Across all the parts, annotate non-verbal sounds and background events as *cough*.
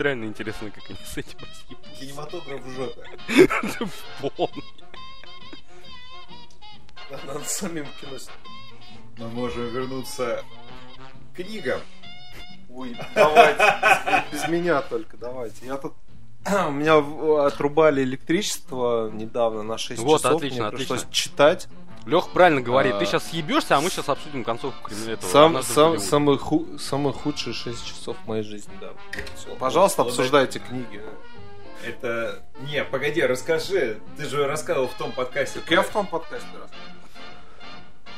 будет реально интересно, как они с этим разъебутся. Кинематограф в жопе. *laughs* Полный. Надо самим кино. Мы можем вернуться к книгам. Ой, давайте, *laughs* без, меня только, давайте. Я тут... *clears throat* У меня в- отрубали электричество недавно на 6 Вот, часов. отлично, Мне пришлось отлично. читать. Лех правильно говорит, А. ты сейчас съебешься, а мы сейчас обсудим концовку этого. Сам, «Однажды в сам, Голливуде». самые, ху- самые худшие 6 часов в моей жизни, да. Всё. Пожалуйста, Вот обсуждайте книги. Это... Не, погоди, расскажи. Ты же рассказывал в том подкасте. Так я в том подкасте раз.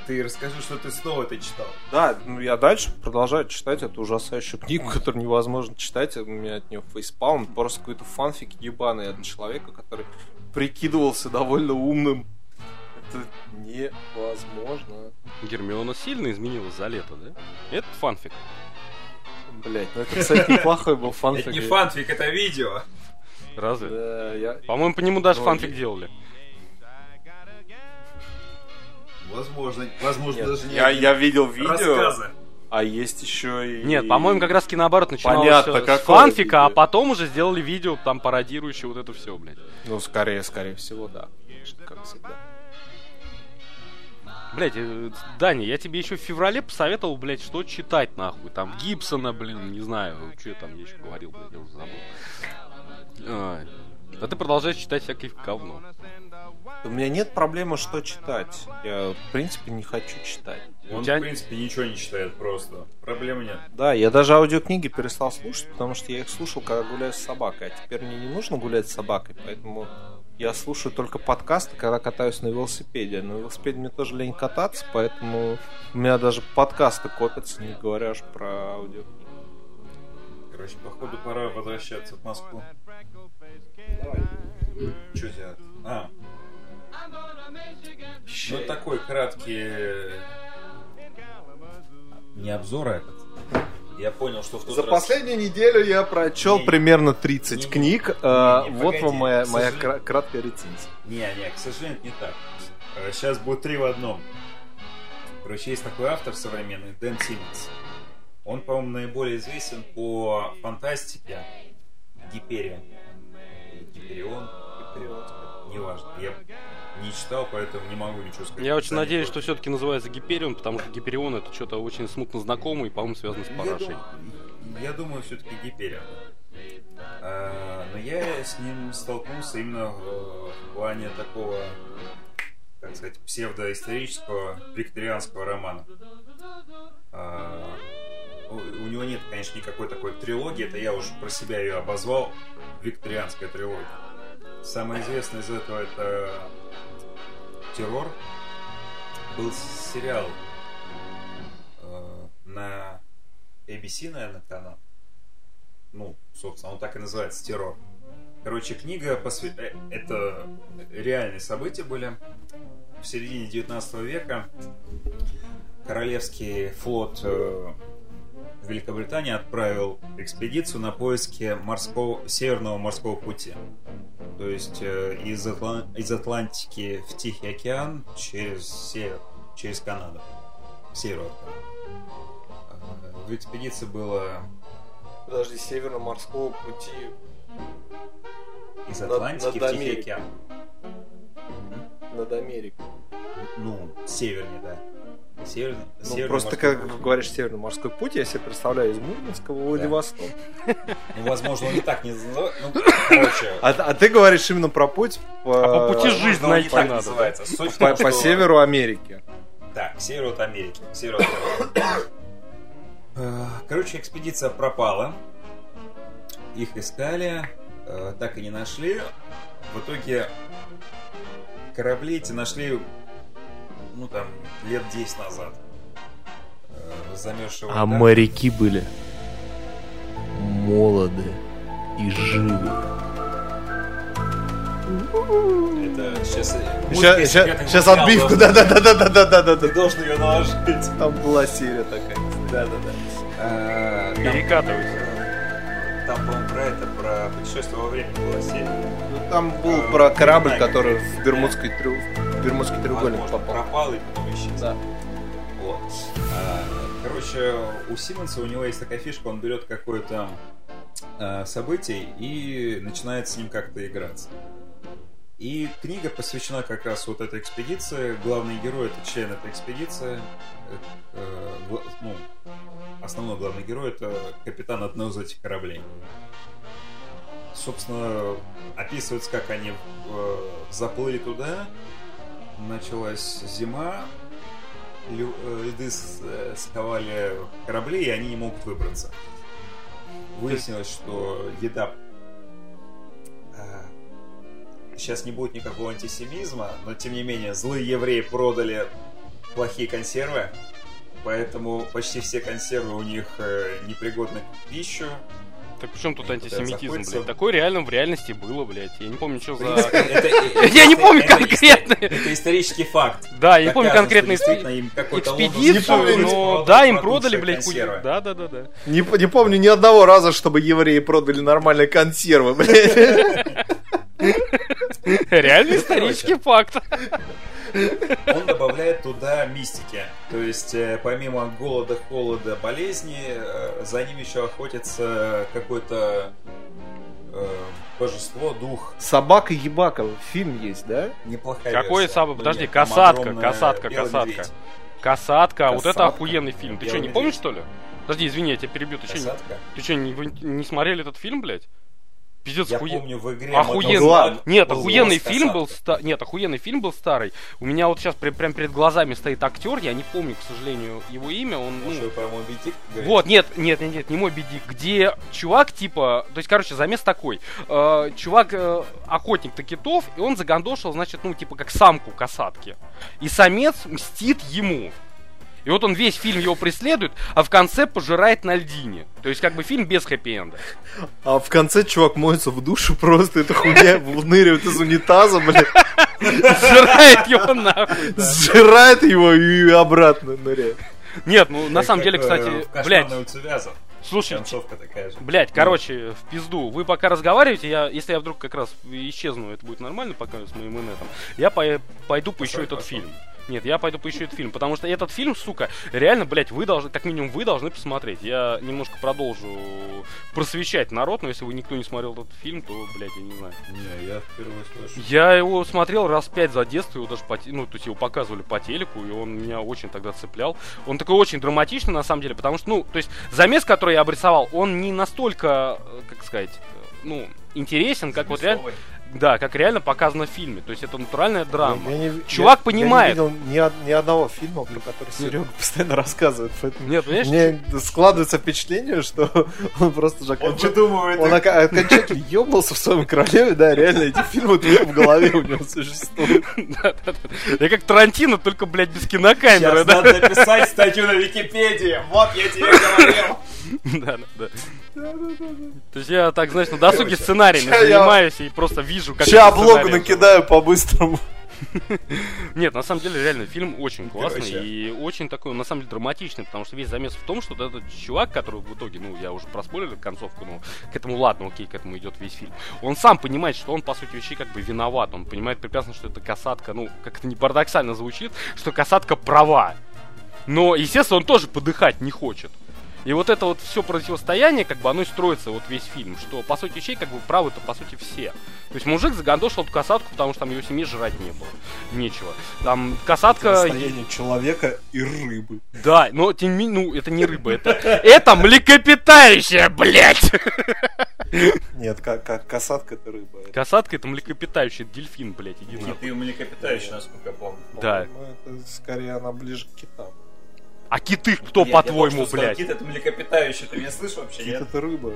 Ты расскажи, что ты снова это читал. Да, ну я дальше продолжаю читать эту ужасающую книгу, которую невозможно читать. У меня от нее фейспалм. Просто какой-то фанфик ебаный от человека, который прикидывался довольно умным. Это невозможно. Гермиона сильно изменилась за лето, да? Это фанфик. Блять, ну это, кстати, неплохой был фанфик. Это не фанфик, это видео. Разве? Да, я... По-моему, по нему даже Ну, фанфик делали. Возможно, возможно, Нет, даже не я, видел видео, рассказы. а есть еще и... Нет, по-моему, как раз таки наоборот начиналось Понятно, какое фанфика, а видео. потом уже сделали видео, там, пародирующее вот это все, блядь. Ну, скорее, скорее всего, да. Как всегда. Блять, Даня, я тебе еще в феврале посоветовал, блядь, что читать, нахуй. Там Гибсона, блин, не знаю, что я там я еще говорил, блядь, я уже забыл. Ай. А ты продолжаешь читать всякое говно. У меня нет проблемы, что читать. Я, в принципе, не хочу читать. Он, У тебя- в принципе, ничего не читает просто. Проблем нет. Да, я даже аудиокниги перестал слушать, потому что я их слушал, когда гуляю с собакой. А теперь мне не нужно гулять с собакой, поэтому я слушаю только подкасты, когда катаюсь на велосипеде. На велосипеде мне тоже лень кататься, поэтому у меня даже подкасты копятся, не говоря уж про аудиокниги. Короче, походу пора возвращаться в Москву. Что делать? А. Ну, такой краткий... Не обзор, а этот. Я понял, что в тот За раз- последнюю неделю я прочел Не, примерно 30 не, не, книг. не, а, не, вот погоди, вам моя, моя сожалению. кра- краткая рецензия. Не, не, к сожалению, это не так. Сейчас будет три в одном. Короче, есть такой автор современный, Дэн Симмонс. Он, по-моему, наиболее известен по фантастике Гиперия. Или Гиперион, Гиперион, неважно. Я не читал, поэтому не могу ничего сказать. Я очень надеюсь, что все-таки называется Гиперион, потому что Гиперион это что-то очень смутно знакомое и, по-моему, связано с парашей. Я думаю, все-таки Гиперион. А, Но я с ним столкнулся именно в плане такого, так сказать, псевдоисторического викторианского романа. А, У у него нет, конечно, никакой такой трилогии, это я уже про себя ее обозвал, викторианская трилогия. Самое известное из этого это «Террор». Был сериал э, на ABC, наверное, канал. Ну, собственно, он так и называется «Террор». Короче, книга посвя... э, это реальные события были в середине 19 века. Королевский флот э, Великобритании отправил экспедицию на поиски морского, северного морского пути. То есть э, из, Атлан- из Атлантики в Тихий океан через север, через Канаду. К северу от Канады. Э, В экспедиции было Подожди, северно-морского пути. из Над- Атлантики над в Тихий океан. над Америкой. Ну, севернее, да. Север, Ну, северный просто морской как путь. говоришь северно-морской путь, я себе представляю из Мурманска в Владивосток. Ну, возможно, он и так не называется. Ну, *coughs* короче, А, а ты говоришь именно про путь по, А по пути не найти так надо, называется. Суть по, том, по что- северу Америки. Да, к северу от Америки. к северу от Америки. *coughs* Э, Короче, экспедиция пропала. Их искали, э, так и не нашли. В итоге корабли эти нашли, ну там, лет 10 назад. Э, Замерзшие во А льдах. моряки были молоды и живы. Это сейчас... Сейчас, отбивку, да-да-да-да-да-да-да. Ты должен ее наложить. Там была серия такая. Да-да-да. Перекатывайся. Там, по-моему, про это, про путешествие во времени была серия. Ну, там был А, про корабль, знаю, который в Бермудский, трю- в Бермудский треугольник Возможно, попал. пропал и потом исчез. Да. Вот. А, Короче, у Симмонса у него есть такая фишка, он берет какой-то э, событий и начинает с ним как-то играться. И книга посвящена как раз вот этой экспедиции. Главный герой это член этой экспедиции. Э, э, гла- ну, основной главный герой это капитан одного из этих кораблей. Собственно, описывается, как они э, заплыли туда. Началась зима. лю- э, Льды э, сковали корабли, и они не могут выбраться. Выяснилось, что еда сейчас не будет никакого антисемизма, но тем не менее злые евреи продали плохие консервы, поэтому почти все консервы у них э, непригодны к пищу. Так при чем тут Они антисемитизм, блядь? Такое реально в реальности было, блядь. Я не помню, что за... *laughs* Я не помню конкретно. Это исторический факт. Да, я не помню конкретно экспедицию, но да, им продали, блядь. Да, да, да, да. Не помню ни одного раза, чтобы евреи продали нормальные консервы, блядь. *laughs* Реально исторический факт. *laughs* Он добавляет туда мистики. То есть, э, помимо голода, холода, болезни, э, за ним еще охотится какое-то э, божество, дух. Собака-ебака, фильм есть, да? Неплохая Какой Ну, подожди, нет, касатка, огромная касатка, касатка. медведь. Касатка, вот это охуенный фильм. Ты что, не помнишь, медведь. что ли? Подожди, извини, я тебя перебью. Ты что, Касатка. ты что, не, вы не смотрели этот фильм, блядь? Пиздец, Я охуен- помню в игре Охуенный. Мотоглад Нет, был охуенный фильм был ста... Нет, охуенный фильм был старый. У меня вот сейчас прям перед глазами стоит актер, я не помню, к сожалению, его имя. Он, ну? Вот, нет, нет, нет, нет, не мой беди, где чувак, типа, то есть, короче, замес такой. Э, чувак, э, охотник на китов, и он загандошил, значит, ну, типа, как самку касатки. И самец мстит ему. И вот он весь фильм его преследует, а в конце пожирает на льдине. То есть, как бы фильм без хэппи-энда. А в конце чувак моется в душу, просто эта хуйня выныривает из унитаза, блядь, Сжирает его нахуй. да. сжирает его и обратно ныряет. Нет, ну, на самом деле, кстати, блядь, слушай, Концовка такая же. Блять, короче, в пизду. Вы пока разговариваете, я, если я вдруг как раз исчезну, это будет нормально пока с моим инетом. Я по- пойду поищу Пошел, этот пошел. фильм. Нет, я пойду поищу этот фильм, потому что этот фильм, сука, реально, блядь, вы должны, как минимум вы должны посмотреть. Я немножко продолжу просвещать народ, но если вы никто не смотрел этот фильм, то, блядь, я не знаю. Не, я впервые слышу. Я его смотрел раз пять за детство, его даже по, ну, то есть его показывали по телеку, и он меня очень тогда цеплял. Он такой очень драматичный, на самом деле, потому что, ну, то есть замес, который я обрисовал, он не настолько, э, как сказать, э, ну, интересен, как вот реально, да, как реально показано в фильме. То есть это натуральная драма. Я не- Чувак я- понимает. Я не видел ни, од- ни одного фильма, про который Серега постоянно рассказывает. Поэтому Нет, понимаешь? мне складывается впечатление, что *laughs* он просто же Он окончательно... выдумывает. Он ока- окончательно *laughs* ебнулся в своем королеве, да, реально, эти фильмы только в голове у него существуют. *laughs* Я как Тарантино, только, блядь, без кинокамеры, Сейчас надо написать статью на Википедии. Вот я тебе говорил. Да, да, да. То есть я так, знаешь, на досуге сценариями я- занимаюсь и просто вижу, как... Сейчас сценарии накидаю по-быстрому. *laughs* Нет, на самом деле, реально, фильм очень классный Короче. и очень такой, на самом деле, драматичный, потому что весь замес в том, что вот этот чувак, который в итоге, ну, я уже проспойлерил концовку, но к этому ладно, окей, к этому идет весь фильм. Он сам понимает, что он, по сути вещей, как бы виноват. Он понимает прекрасно, что это касатка, ну, как это не парадоксально звучит, что касатка права. Но, естественно, он тоже подыхать не хочет. И вот это вот все противостояние, как бы оно и строится вот весь фильм, что по сути вещей как бы правы-то по сути все. То есть мужик загандошил эту касатку, потому что там его семье жрать не было. Нечего. Там касатка... Состояние человека и рыбы. Да, но тем не менее, ну это не рыба, это, это млекопитающее, блядь! Нет, как, как касатка это рыба. Касатка это млекопитающий, это дельфин, блядь, иди нахуй. Ты у млекопитающий, насколько я помню. Да. это скорее она ближе к китам. А киты кто, по-твоему, блядь? Кит это млекопитающий, ты меня слышишь вообще? Кит Нет? это рыба.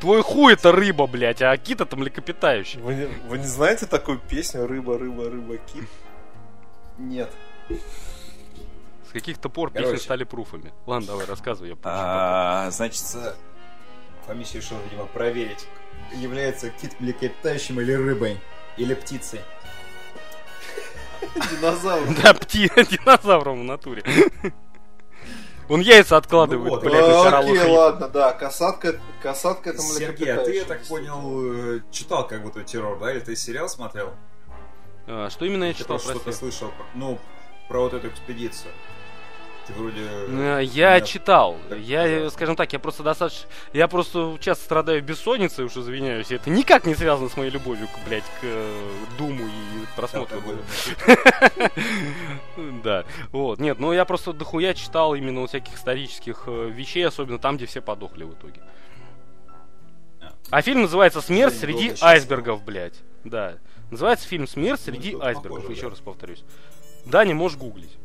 Твой хуй это рыба, блядь, а кит это млекопитающий. Вы не, вы не знаете такую песню «Рыба, рыба, рыба, кит»? Нет. С каких-то пор песни Короче. стали пруфами. Ладно, давай, рассказывай, я. А, значит, Фомич решил, видимо, проверить, является кит млекопитающим или рыбой, или птицей. Динозавр. Да, пти, *laughs* динозавром в натуре. Он яйца откладывает, Ну вот, блядь, А, Окей, рифах. ладно, да, касатка, касатка это Сергей, а ты, я так понял, э, читал как будто террор, да? Или ты сериал смотрел? А, Что именно я читал, что-то слышал, ну, про вот эту экспедицию. Ты вроде... Э, Я Нет. читал. Так, Я, да. э, скажем так, я просто достаточно... Я просто часто страдаю бессонницей, уж извиняюсь. Это никак не связано с моей любовью, блядь, к э, Думу и просмотру. Да, *laughs* вот, нет, ну я просто дохуя читал именно всяких исторических э, вещей, особенно там, где все подохли в итоге. А. Фильм называется «Смерть среди айсбергов», блядь. Да. Называется фильм «Смерть Ну, среди что-то айсбергов», еще раз повторюсь. Да, не можешь гуглить.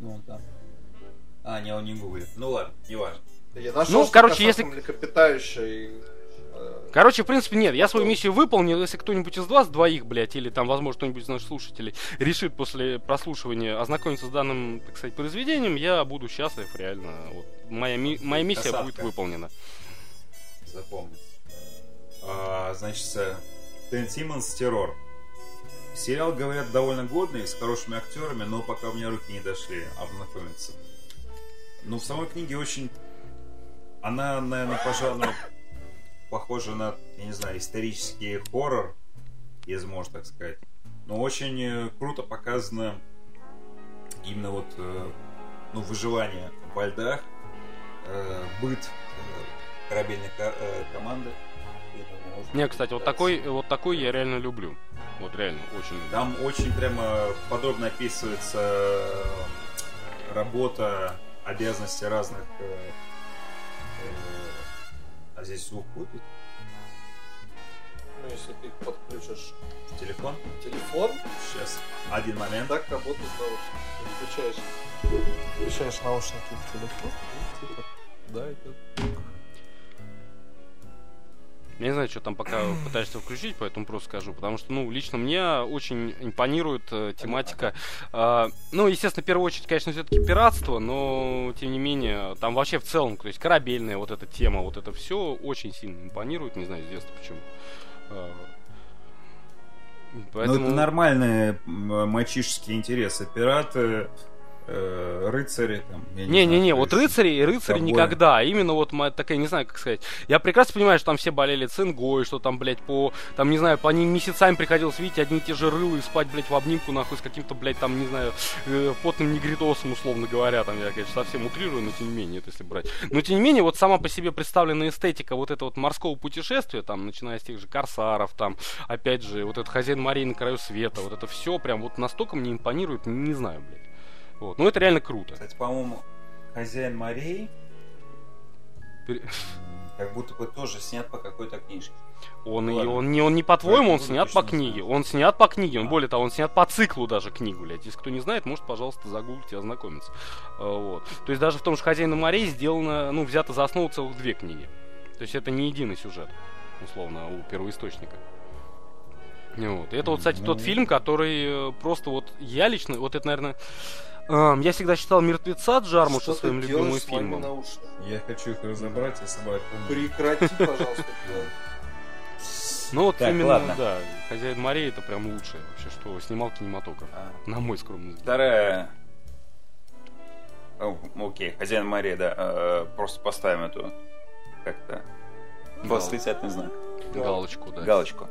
Ну, он там. А, не, он не гуглит. Ну ладно, не важно. Я нашел, Ну, что короче, если- млекопитающей, э, Короче, в принципе, нет, я свою миссию выполнил. Если кто-нибудь из вас двоих, блядь, или там, возможно, кто-нибудь из наших слушателей решит после прослушивания ознакомиться с данным, так сказать, произведением, я буду счастлив, реально. Вот. Моя, ми- моя миссия Красавка. будет выполнена. Запомню. А, значит, э, Тен Симмонс «Террор». Сериал, говорят, довольно годный, с хорошими актерами, но пока у меня руки не дошли ознакомиться. Ну, в самой книге очень... Она, наверное, пожалуй, похожа на, я не знаю, исторический хоррор, если можно так сказать. Но очень э, круто показано именно вот э, ну, выживание во льдах, э, быт корабельной ко- команды. Не, кстати, вот такой, вот такой я реально люблю. Вот реально, очень люблю. Там очень прямо подробно описывается э, работа, обязанности разных... э, э, а здесь звук будет? ну, если ты подключишь Телефон? телефон, Сейчас. Один момент. так работают наушники. Включаешь, включаешь наушники в телефон, и типа, да, идет. Я не знаю, что там пока пытаешься включить, поэтому просто скажу. Потому что, ну, лично мне очень импонирует э, тематика. э, ну, естественно, в первую очередь, конечно, все-таки пиратство, но, тем не менее, там вообще в целом, то есть корабельная вот эта тема, вот это все очень сильно импонирует. Не знаю, с детства почему. Э, Поэтому... Ну, это нормальные м, мальчишеские интересы. Пираты, э, рыцари, там, Не-не-не, вот рыцари, рыцари ковбои. никогда. Именно вот такая, не знаю, как сказать. Я прекрасно понимаю, что там все болели цингой, что там, блядь, по, там, не знаю, по ним месяцами приходилось видеть одни и те же рылы и спать, блядь, в обнимку, нахуй, с каким-то, блядь, там, не знаю, э, потным негритосом, условно говоря, там, я, конечно, совсем утрирую, но тем не менее, это если брать. Но, тем не менее, вот сама по себе представленная эстетика вот этого вот морского путешествия, там, начиная с тех же корсаров, там, опять же, вот этот хозяин морей на краю света, вот это все прям вот настолько мне импонирует, не знаю, блядь. Вот. Ну, это реально круто. Кстати, по-моему, хозяин морей как будто бы тоже снят по какой-то книжке. Он, и Ладно. он, не, он не по-твоему, он снят по книге. Он снят по книге. Он, А. более того, он снят по циклу даже книгу, блядь. Если кто не знает, может, пожалуйста, загуглить и ознакомиться. А, Вот. То есть даже в том же «Хозяина морей» сделано, ну, взято за основу целых две книги. То есть это не единый сюжет, условно, у первоисточника. Вот. И это вот, кстати, тот Ну. фильм, который э, просто вот я лично, вот это, наверное, эм, я всегда считал «Мертвеца» Джармуша своим любимым фильмом. Я хочу их разобрать, я помню. Прекрати, пожалуйста. *laughs* Ну вот Так, именно, ладно. да, «Хозяин морей» это прям лучшее вообще, что снимал кинематограф. А, На мой скромный взгляд. Вторая... О, окей, хозяин морей, да. э, просто поставим эту как-то восклицательный знак. Галочку, да. Галочку.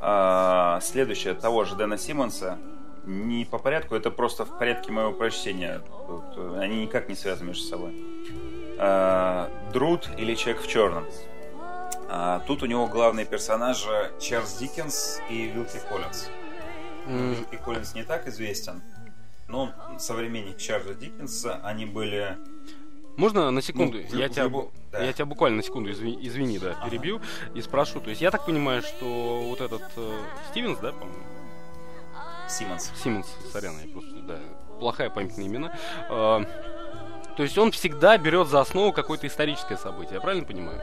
А, следующее того же Дэна Симмонса. Не по порядку, это просто в порядке моего прочтения. Тут, э, они никак не связаны между собой. А, Друд или Человек в черном. А, тут у него главные персонажи Чарльз Диккенс и Вилки Коллинз. М, Вилки Коллинз не так известен, но он современник Чарльза Диккенса. Они были... Можно на секунду? Ну, я, люб- тебя, да. я тебя буквально на секунду, извини, извини, да, Ага. перебью и спрошу. То есть я так понимаю, что вот этот э, Стивенс, да, по-моему? Симмонс. Симмонс, сорян, я просто, да, плохая память на имена. Э, то есть он всегда берет за основу какое-то историческое событие, я правильно понимаю?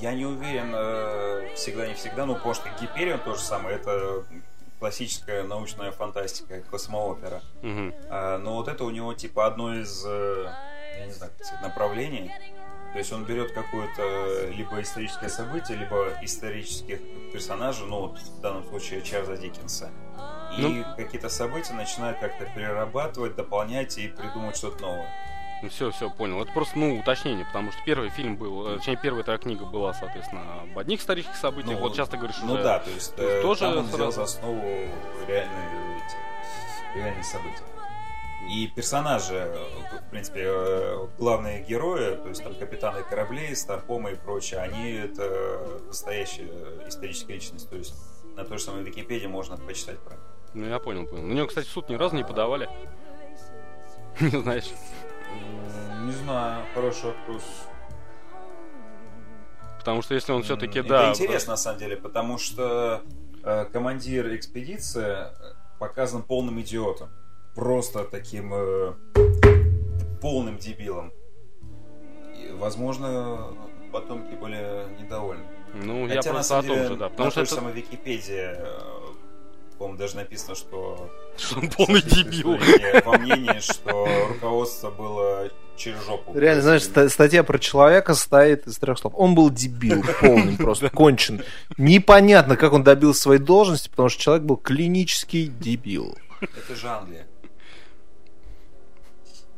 Я не уверен, э, всегда не всегда, потому что Гиперион то же самое, это классическая научная фантастика, космоопера. Мгм. А, но вот это у него типа одно из, э, я не знаю, сказать, направлений. То есть он берет какое-то либо историческое событие, либо исторических персонажей, ну вот в данном случае Чарльза Диккенса. И Ну. какие-то события начинают как-то перерабатывать, дополнять и придумать что-то новое. Ну все, все, понял. Это просто, ну, уточнение, потому что первый фильм был, э, точнее, первая твоя книга была, соответственно, об одних исторических событиях. Ну, вот часто говоришь Ну уже- да, то есть, то есть э, тоже там он взял за основу реальные, реальные события. И персонажи, в принципе, э, главные герои, то есть там капитаны кораблей, Старпома и прочее, они это настоящая историческая личность. То есть на той же самой Википедии можно почитать про них. Ну, я понял, понял. На него, кстати, в суд ни разу не подавали. *laughs* Не знаешь. Не знаю, хороший вопрос. Потому что если он все-таки, да... Это интересно, на самом деле, потому что э, командир экспедиции э, показан полным идиотом. Просто таким э, полным дебилом. Возможно, потомки были недовольны. Ну, я Хотя, на просто о том деле, же, да. на Потому что той это... самой Википедии, по-моему, даже написано, что... что он полный дебил. Во мнении, что руководство было через жопу. Реально, знаешь, ста- статья про человека состоит из трех слов. Он был дебил, полный, просто *laughs* кончен. Непонятно, как он добился своей должности, потому что человек был клинический дебил. Это же Англия.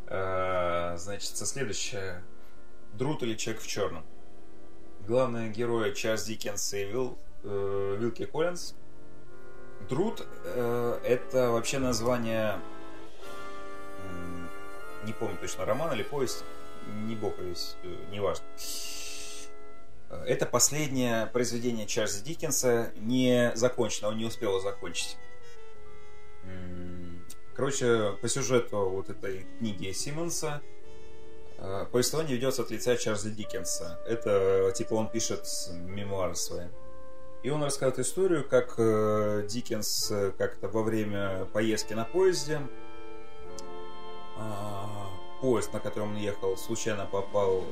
Э, Значит, следующее. Друт или Человек в черном. Главные герои Чарльз Диккенс и Вил, э, Вилки Коллинз. Друт э, это вообще название м, не помню точно роман или повесть, не бог весь, э, неважно. Э, Это последнее произведение Чарльза Диккенса, не закончено, он не успел закончить. Короче, по сюжету вот этой книги Симмонса э, повествование ведется от лица Чарльза Диккенса. Это, типа, он пишет мемуары свои. И он рассказывает историю, как э, Диккенс э, как-то во время поездки на поезде а, поезд, на котором он ехал, случайно попал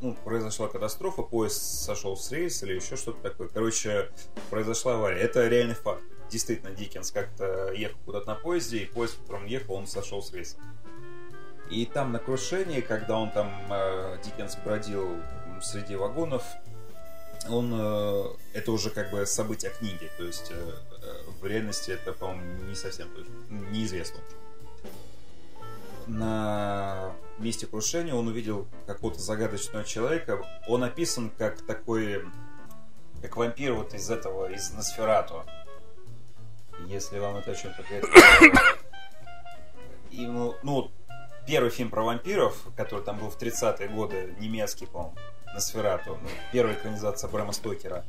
ну, произошла катастрофа, поезд сошел с рейса или еще что-то такое. Короче, произошла авария. Это реальный факт. Действительно, Диккенс как-то ехал куда-то на поезде, и поезд, в котором он ехал, он сошел с рейса. И там на крушении, когда он там, э, Диккенс бродил среди вагонов, он, э, это уже как бы событие книги, то есть э, э, в реальности это, по-моему, не совсем неизвестно на месте крушения он увидел какого-то загадочного человека. Он описан как такой, как вампир вот из этого, из Носферату. Если вам это о чем-то говорит. Ему, ну, первый фильм про вампиров, который там был в 30-е годы, немецкий, по-моему, Носферату, ну, первая экранизация Брэма Стокера,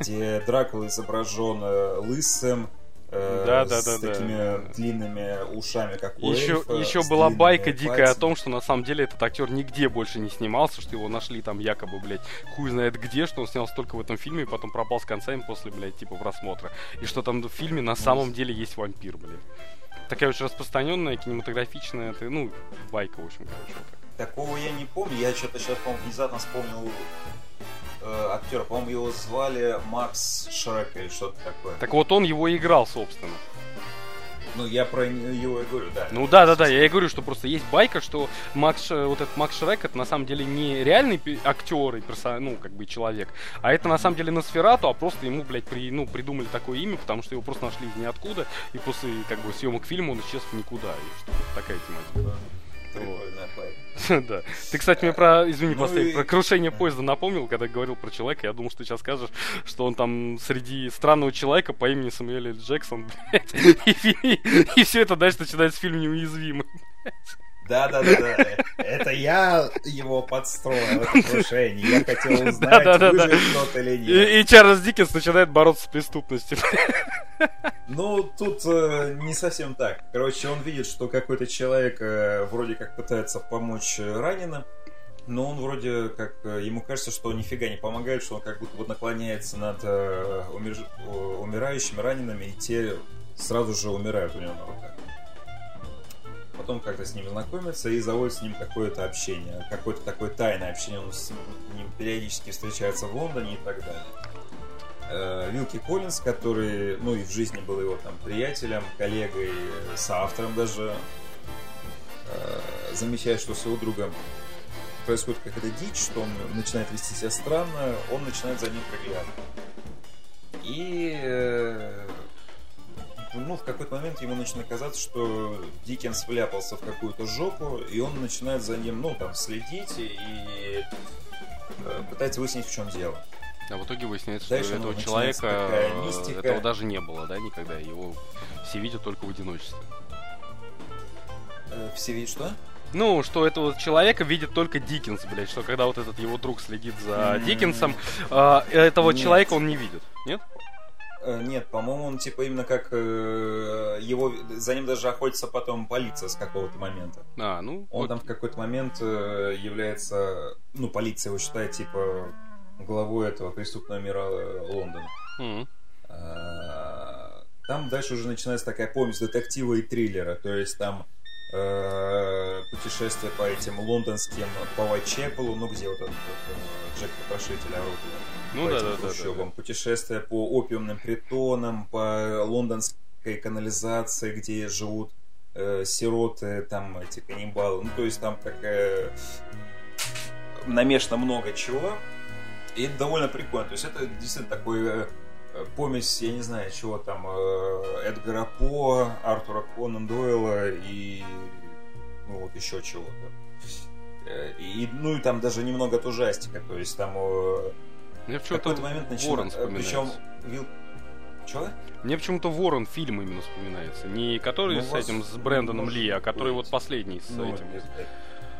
где Дракула изображен э, лысым, э, Да, да, с да, да. такими длинными ушами, как у Еще, эльфа, еще была байка дикая о пальцами. том, что на самом деле этот актер нигде больше не снимался, что его нашли там якобы, блядь, хуй знает где, что он снялся только в этом фильме и потом пропал с концами после, блядь, типа просмотра. И что там в фильме на самом деле есть вампир, блядь. Такая очень распространенная кинематографичная, ну, байка, в общем, короче, вот так. Такого я не помню. Я что-то сейчас, по-моему, внезапно вспомнил э, актера. По-моему, его звали Макс Шрек или что-то такое. Так вот он его и играл, собственно. Ну, я про его и говорю, да. Ну да, да, да, я и говорю, что просто есть байка, что Макс, Ш- вот этот Макс Шрек, это на самом деле не реальный актер и персо- ну, как бы человек, а это на самом деле Носферату, а просто ему, блядь, при, ну, придумали такое имя, потому что его просто нашли из ниоткуда, и после, как бы, съемок фильма он исчез в никуда, и что такая тематика. Прикольная. *laughs* Да. Ты, кстати, мне про, извини, Ну и- про крушение поезда напомнил, когда говорил про человека. Я думал, что ты сейчас скажешь, что он там среди странного человека по имени Самуэль Л. Джексон, *laughs* блядь. И, все это дальше начинается фильм «Неуязвимый». *laughs* Да, да, да, да. Это я его подстроил, это крушение. Я хотел узнать, *laughs* Да-да-да-да. выживет тот или нет. И, и Чарльз Диккенс начинает бороться с преступностью. *laughs* Ну, тут э, не совсем так. Короче, он видит, что какой-то человек э, вроде как пытается помочь раненым, но он вроде как... э, ему кажется, что он нифига не помогает, что он как будто вот наклоняется над э, умер- э, умирающими ранеными, и те сразу же умирают у него на руках. Потом как-то с ним знакомится и заводит с ним какое-то общение, какое-то такое тайное общение. Он с ним периодически встречается в Лондоне и так далее. Э, Вилки Коллинз, который, ну и в жизни был его там приятелем, коллегой, соавтором даже, э, замечает, что с его другом происходит какая-то дичь, что он начинает вести себя странно, он начинает за ним приглядывать. И э, ну, в какой-то момент ему начинает казаться, что Диккенс вляпался в какую-то жопу, и он начинает за ним, ну, там, следить и, э, пытается выяснить, в чем дело. А в итоге выясняется, Дальше что этого человека э, мистика. этого даже не было, да, никогда. Его все видят только в одиночестве. Э, Все видят что? Ну, что этого человека видит только Диккенс, блядь, что когда вот этот его друг следит за М. Диккенсом, а, этого Нет. человека он не видит, нет? Э, Нет, по-моему, он типа именно как э, его за ним даже охотится потом полиция с какого-то момента. А, ну, Он там окей. в какой-то момент э, является, ну, полиция его считает типа главой этого преступного мира э, Лондона. А, Там дальше уже начинается такая помесь детектива и триллера, то есть там э, путешествие по этим лондонским, по Вайтчепелу, ну где вот этот вот, Джек Потрошитель орудует. Ну по да, этим да, да, да, трущобам, путешествия по опиумным притонам, по лондонской канализации, где живут э, сироты, там эти каннибалы. Ну, то есть там такая намешано много чего. И это довольно прикольно. То есть это действительно такой э, э, помесь, я не знаю, чего там, э, Эдгара По, Артура Конан Дойла и ну вот еще чего-то. И, ну и там даже немного от ужастика, то есть там Мне в какой-то момент Ворон. Причем вспоминается. Вил... Чего? Мне почему-то Ворон фильм именно вспоминается. Не который Ну, с этим, с Брэндоном может Ли, а который быть. вот последний с Ну, этим.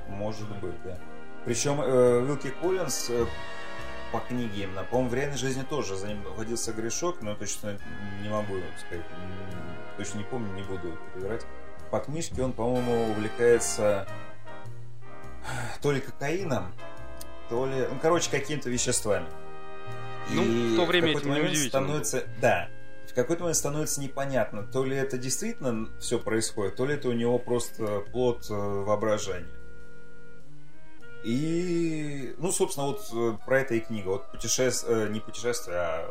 может быть, да. Причем э, Вилки Коллинз э, по книге именно, по-моему, в реальной жизни тоже за ним водился грешок, но точно не могу сказать, точно не помню, не буду перебирать. По книжке он, по-моему, увлекается то ли кокаином, то ли, ну, короче, какими-то веществами. Ну, в то время какой-то этим момент становится, да, в какой-то момент становится непонятно, то ли это действительно все происходит, то ли это у него просто плод э, воображения. И, ну, собственно, вот э, про это и книга. Вот путешествие, не путешествие, а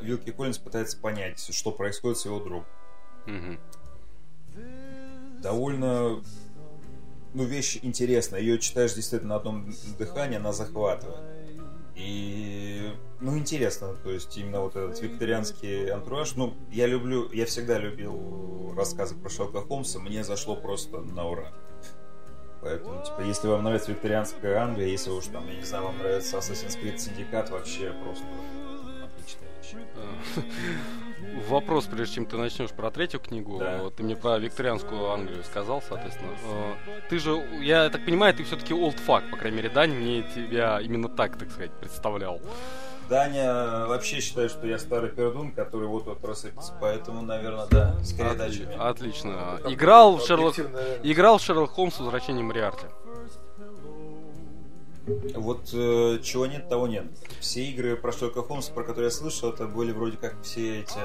э, Вилки Коллинз пытается понять, что происходит с его другом. Довольно, ну, вещь интересная. Ее читаешь действительно на одном дыхании, она захватывает. И, ну, интересно, то есть именно вот этот викторианский антураж. Ну, я люблю, я всегда любил рассказы про Шерлока Холмса, мне зашло просто на ура. Поэтому, типа, если вам нравится викторианская Англия, если уж там, я не знаю, вам нравится Assassin's Creed Syndicate, вообще просто отличная вещь. *laughs* Э, Вопрос, прежде чем ты начнешь про третью книгу. Да. Вот Ты мне про викторианскую Англию сказал, соответственно. Э, Ты же, я так понимаю, ты все-таки old fuck, по крайней мере, Дань мне тебя именно так, так сказать, представлял. Даня вообще считает, что я старый пердун, который вот-вот рассыпется, поэтому, наверное, да, скорее я. Отлично. Играл в Шерлок... Играл в Шерлок Холмс возвращение Мариарти. Вот э, чего нет, того нет. Все игры про Шерлока Холмса, про которые я слышал, это были вроде как все эти...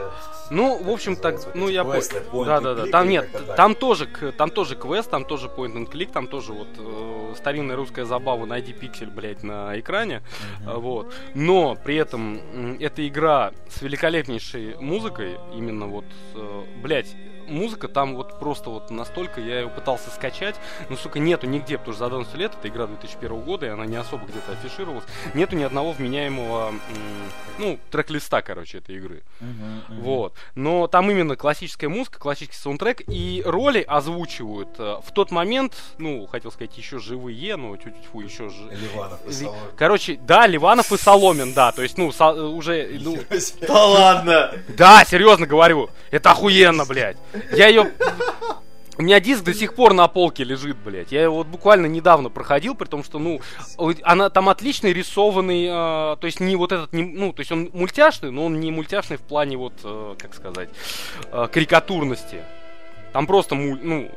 Ну, в общем, так, вот ну я понял. Да, да, да. Там нет, там тоже, там тоже квест, там тоже point and click, там тоже вот э, старинная русская забава найди пиксель, блядь, на экране. А, Вот. Но при этом м, эта игра с великолепнейшей музыкой, именно вот, э, блядь, музыка там вот просто вот настолько, я ее пытался скачать, но, сука, нету нигде, потому что за 11 лет, это игра 2001 года, и она не особо где-то афишировалась, нету ни одного вменяемого, ну, трек-листа, короче, этой игры. Мгм, мгм. Вот. Но там именно классическая музыка, классический саундтрек, и роли озвучивают э, в тот момент, ну, хотел сказать, еще живые, но чуть-чуть фу, еще ж... Ливанов и Соломин. Короче, да, Ливанов и Соломин, да, то есть, ну, со- уже, ну. Да ладно! да, серьезно говорю, это охуенно, блядь. Я ее... У меня диск до сих пор на полке лежит, блядь. Я его вот буквально недавно проходил, при том, что, ну, она там отличный рисованный, э, то есть не вот этот, не- ну, то есть он мультяшный, но он не мультяшный в плане вот, э, как сказать, э, карикатурности. Там просто, муль- ну,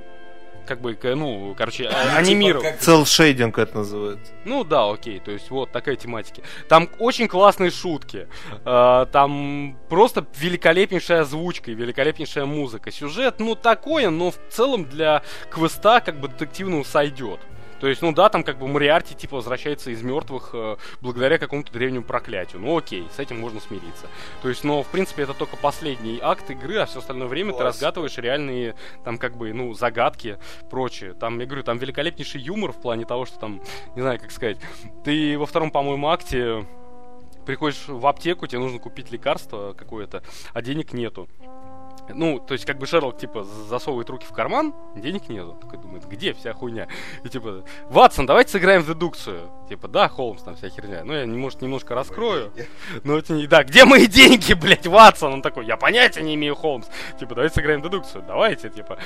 как бы, ну, короче, а- анимирован. как- Целшейдинг это называется. Ну да, окей, то есть вот такая тематика. Там очень классные шутки, э, там просто великолепнейшая озвучка и великолепнейшая музыка. Сюжет, ну такое, но в целом для квеста как бы детективного сойдет. То есть, ну да, там как бы Мариарти типа возвращается из мертвых э, благодаря какому-то древнему проклятию. Ну окей, с этим можно смириться. То есть, но в принципе это только последний акт игры, а все остальное время ты Класс. разгадываешь реальные там как бы, ну, загадки, прочее. Там, я говорю, там великолепнейший юмор в плане того, что там, не знаю, как сказать, ты во втором, по-моему, акте приходишь в аптеку, тебе нужно купить лекарство какое-то, а денег нету. Ну, то есть, как бы Шерлок, типа, засовывает руки в карман, денег нету. Такой думает, где вся хуйня? И типа, Ватсон, давайте сыграем в дедукцию. Типа, да, Холмс, там вся херня. Ну, я, может, немножко раскрою. Ну, это не... Да, где мои деньги, блядь, Ватсон? Он такой, я понятия не имею, Холмс. Типа, давайте сыграем в дедукцию. Давайте, типа.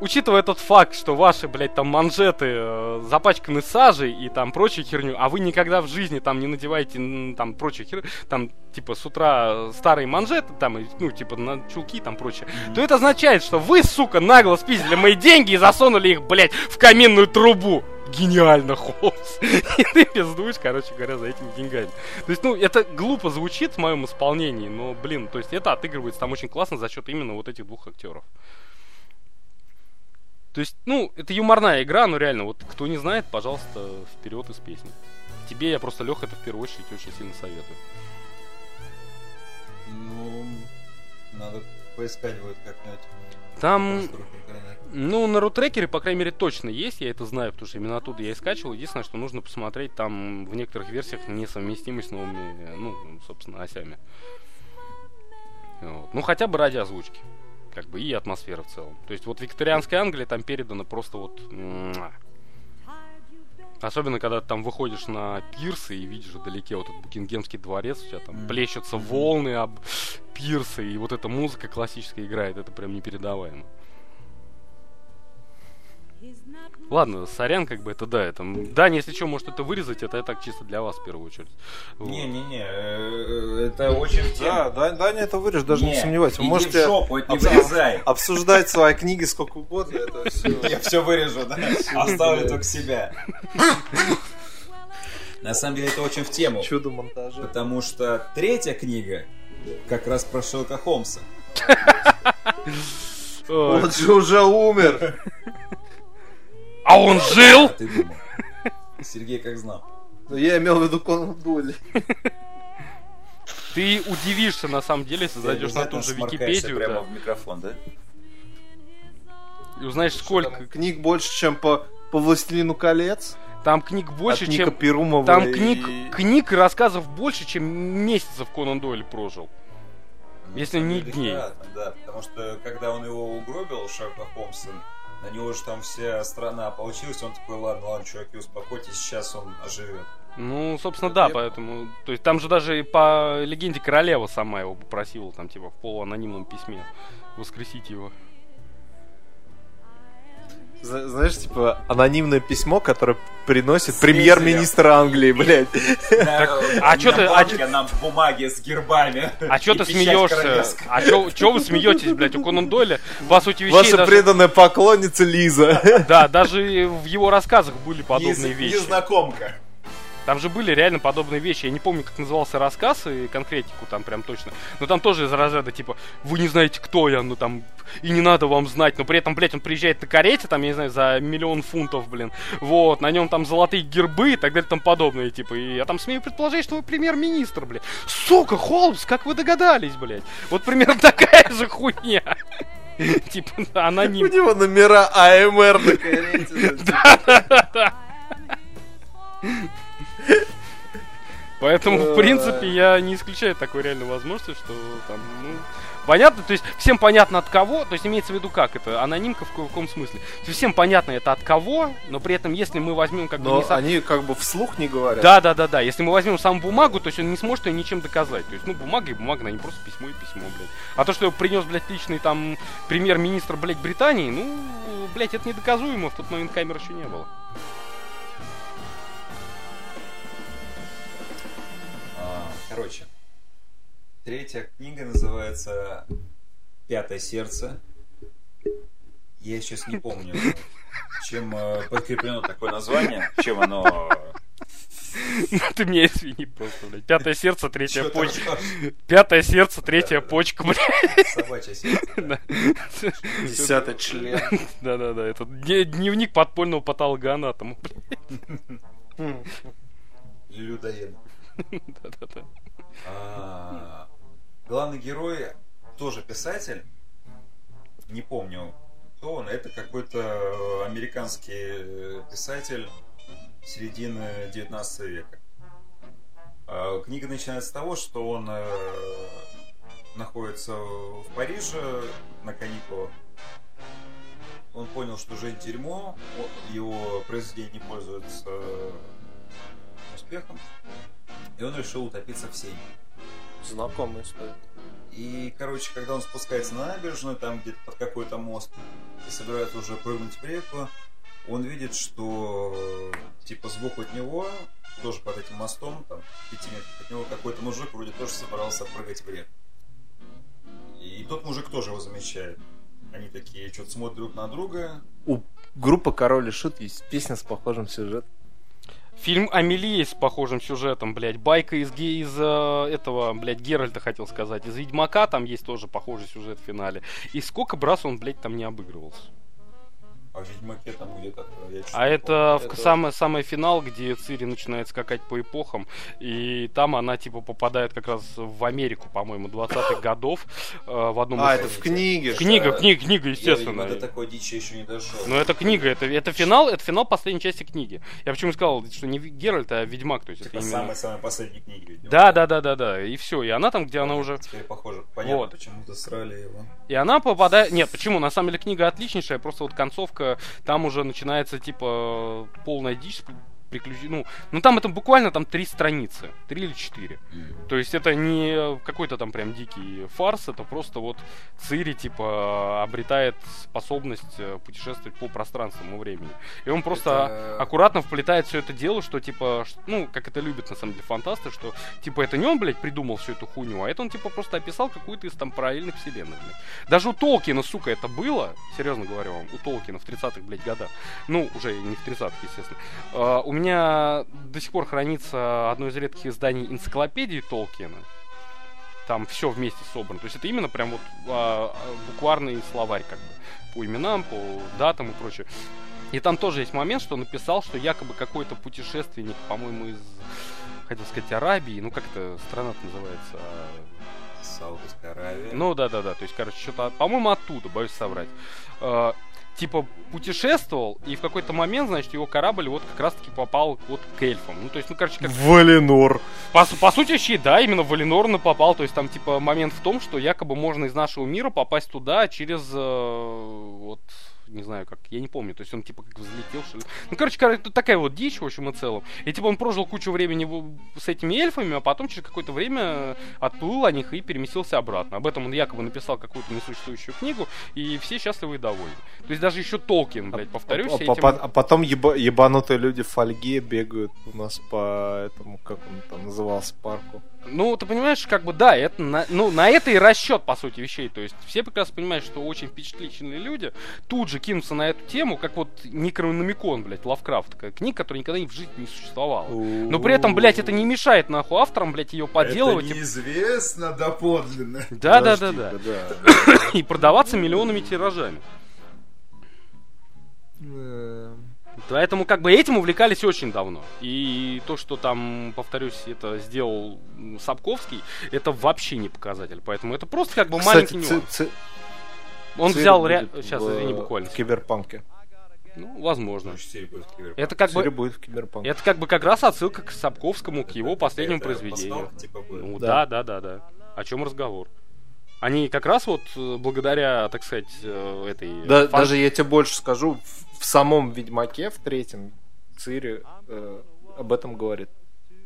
Учитывая тот факт, что ваши, блядь, там манжеты э, запачканы сажей и там прочую херню, а вы никогда в жизни там не надеваете там прочую херню, там, типа, с утра старые манжеты, там, и, ну, типа, на чулки, там, прочее, то это означает, что вы, сука, нагло спиздили мои деньги и засунули их, блядь, в каминную трубу. Гениально, Холмс. И ты пиздуешь, короче говоря, за этими деньгами. То есть, ну, это глупо звучит в моем исполнении, но, блин, то есть это отыгрывается там очень классно за счет именно вот этих двух актеров. То есть, ну, это юморная игра, но реально, вот кто не знает, пожалуйста, вперед из песни. Тебе я просто, Леха, это в первую очередь очень сильно советую. Ну, надо поискать как-нибудь. Там, ну, на рутрекере, по крайней мере, точно есть, я это знаю, потому что именно оттуда я и скачивал. Единственное, что нужно посмотреть там в некоторых версиях несовместимость с новыми, ну, собственно, осями. Вот. Ну, хотя бы ради озвучки. Как бы и атмосфера в целом. То есть вот викторианская Англия там передана просто вот... Особенно, когда ты там выходишь на пирсы и видишь вдалеке вот этот Букингемский дворец, у тебя там Мгм. плещутся волны об пирсы, и вот эта музыка классическая играет, это прям непередаваемо. Ладно, сорян, как бы это да, это... Дань, если что, может это вырезать, это я так чисто для вас в первую очередь. Не-не-не, э, это очень. Да, да, Даня это вырежет, даже не, Не, сомневайтесь. Вы иди можете в жопу, это не обс- вырезай. *laughs* обсуждать свои книги сколько угодно, это *laughs* все. Я все вырежу, да? Оставлю только себя. На самом деле это очень в тему. Чудо монтажа. Потому что третья книга как раз про Шерлока Холмса. *laughs* Он же уже умер. А он жил? А ты думал? Сергей как знал. Но я имел в виду Конан Дойля. Ты удивишься, на самом деле, если зайдешь на ту же Википедию, прямо да, в микрофон, да? и узнаешь, сколько... Книг больше, чем по, по Властелину колец. Там книг больше, от чем... Перумова Там и- книг, книг и рассказов больше, чем месяцев Конан Дойль прожил. Если На самом не дней. вероятно, Да, потому что когда он его угробил, Шерлока Холмса, на него же там вся страна получилась, он такой, ладно, ладно, чуваки, успокойтесь, сейчас он оживет. Ну, собственно, да, поэтому... То есть там же даже по легенде королева сама его попросила, там, типа, в полуанонимном письме воскресить его. Зна- Знаешь, типа, анонимное письмо, которое приносит премьер-министр Англии, блядь. а чё ты- а а на бумаге с гербами. А чё И ты смеешься? А чё, чё вы смеетесь, блядь, у Конан Дойля? По сути вещей Ваша преданная поклонница Лиза. Да, даже в его рассказах были подобные вещи. Незнакомка. Там же были реально подобные вещи. Я не помню, как назывался рассказ и конкретику там прям точно. Но там тоже из разряда типа, вы не знаете, кто я, ну там, и не надо вам знать. Но при этом, блядь, он приезжает на карете, там, я не знаю, за миллион фунтов, блин. Вот, на нем там золотые гербы и так далее, там подобное, типа. И я там смею предположить, что вы премьер-министр, блядь. Сука, Холмс, как вы догадались, блядь? Вот примерно *laughs* такая же хуйня. *laughs* Типа, да, У аноним. него номера АМР на *laughs* карете. Поэтому, в принципе, я не исключаю такой реальной возможности, что там, ну... Понятно, то есть всем понятно от кого, то есть имеется в виду как это, анонимка в, ка- в каком смысле. То есть всем понятно это от кого, но при этом если мы возьмем как бы Но не сам... они как бы вслух не говорят. Да, да, да, да. Если мы возьмем саму бумагу, то есть он не сможет ее ничем доказать. То есть, ну, бумага и бумага, не просто письмо и письмо, блядь. А то, что его принес, блядь, личный там премьер-министр, блядь, Британии, ну, блядь, это недоказуемо, в тот момент камер еще не было. Короче, третья книга называется «Пятое сердце». Я сейчас не помню, чем э, подкреплено такое название, чем оно... *laughs* Ты мне извини просто, блядь. Пятое сердце, третья почка. Пятое сердце, третья почка, блядь. Собачье сердце. *laughs* Десятый член. Да-да-да, это дне- дневник подпольного патологоанатома, блядь. Людоед. *laughs* Да-да-да. А, Главный герой тоже писатель. Не помню, кто он. Это какой-то американский э, писатель середины 19 века. А, Книга начинается с того, что он э, находится в Париже на каникулах. Он понял, что жизнь дерьмо, его произведение не пользуется успехом, и он решил утопиться в сене. Знакомая история. И, короче, когда он спускается на набережную, там где-то под какой-то мост, и собирается уже прыгнуть в реку, он видит, что типа сбоку от него, тоже под этим мостом, там, в пяти метрах от него, какой-то мужик вроде тоже собрался прыгать в реку. И тот мужик тоже его замечает. Они такие что-то смотрят друг на друга. У группы Король и Шут есть песня с похожим сюжетом. Фильм Амелия с похожим сюжетом, блядь. Байка из, из э, этого, блядь, Геральта хотел сказать. Из Ведьмака там есть тоже похожий сюжет в финале. И сколько раз он, блядь, там не обыгрывался. А в Ведьмаке там где-то... я А это, помню. в самый, самый финал, где Цири начинает скакать по эпохам, и там она типа попадает как раз в Америку, по-моему, 20-х *laughs* годов э, в одном А, из- это в книге. Книга, Да. книга, книга, Я, естественно. видимо, до такой дичи еще не дошел. Но это книга, это, это финал, это финал последней части книги. Я почему сказал, что не Геральт, а Ведьмак, то есть Типа это именно... самой-самой последней книги. видимо. Да, да, да, да, да. И все. И она там, где она уже. Теперь похоже. Понятно, Вот. почему засрали его. И она попадает. Нет, почему? На самом деле книга отличнейшая, просто вот концовка, там уже начинается типа полная дичь приключений. Ну, ну там это буквально там три страницы. Три или четыре. То есть это не какой-то там прям дикий фарс, это просто вот Цири, типа, обретает способность э, путешествовать по пространству и времени. И он просто Это- аккуратно вплетает все это дело, что типа, ну, как это любят на самом деле фантасты, что типа это не он, блядь, придумал всю эту хуйню, а это он типа просто описал какую-то из там параллельных вселенных, блядь. Даже у Толкина, сука, это было, серьезно говорю вам, у Толкина в 30-х, блядь, годах. Ну, уже не в 30-х, естественно. А, у меня до сих пор хранится одно из редких изданий энциклопедии Толкина. Там все вместе собрано. То есть это именно прям вот а, а, букварный словарь, как бы, по именам, по датам и прочее. И там тоже есть момент, что он написал, что якобы какой-то путешественник, по-моему, из, хотел сказать, Арабии, ну как это страна называется, а, Саудовская Аравия. ну да, да, да. То есть, короче, что-то, по-моему, оттуда, боюсь соврать. Типа путешествовал, и в какой-то момент, значит, его корабль вот как раз-таки попал вот к эльфам. Ну, то есть, ну, короче, как... Валенор. По, по сути, вообще, да, именно Валенор попал. То есть, там, типа, момент в том, что якобы можно из нашего мира попасть туда через, э, вот, не знаю как, я не помню. То есть, он, типа, как взлетел, что ли. Ну, короче, короче, тут такая вот дичь, в общем и целом. И, типа, он прожил кучу времени с этими эльфами, а потом через какое-то время отплыл о них и переместился обратно. Об этом он якобы написал какую-то несуществующую книгу, и все счастливы и довольны. То есть, даже еще Толкин, блядь, повторюсь, а, этим... по- а потом еба- ебанутые люди в фольге бегают у нас по этому, как он там назывался, парку. Ну, ты понимаешь, как бы, да, это на, ну, на это и расчет, по сути, вещей. То есть все прекрасно понимают, что очень впечатлительные люди тут же кинутся на эту тему, как вот Некрономикон, блядь, Лавкрафт. Книга, которая никогда в жизни не существовала. Но при этом, блядь, это не мешает, нахуй, авторам, блядь, ее подделывать Это и- неизвестно доподлинно. Да, да, да, да. да. и продаваться миллионами тиражами. Поэтому как бы этим увлекались очень давно. И то, что там, повторюсь, это сделал Сапковский, это вообще не показатель. Поэтому это просто как бы Кстати, маленький нюанс. Он взял... ре- Сейчас, в- извини, буквально. В Киберпанке. Ну, возможно. Это как бы... будет в Киберпанке. Это как бы как раз отсылка к Сапковскому, к его последнему произведению. типа. Ну да, Да. да, да, да. О чем разговор? Они как раз вот э, благодаря, так сказать, э, этой... Да, фан- Даже я тебе больше скажу, в, в самом Ведьмаке, в третьем, Цири э, об этом говорит.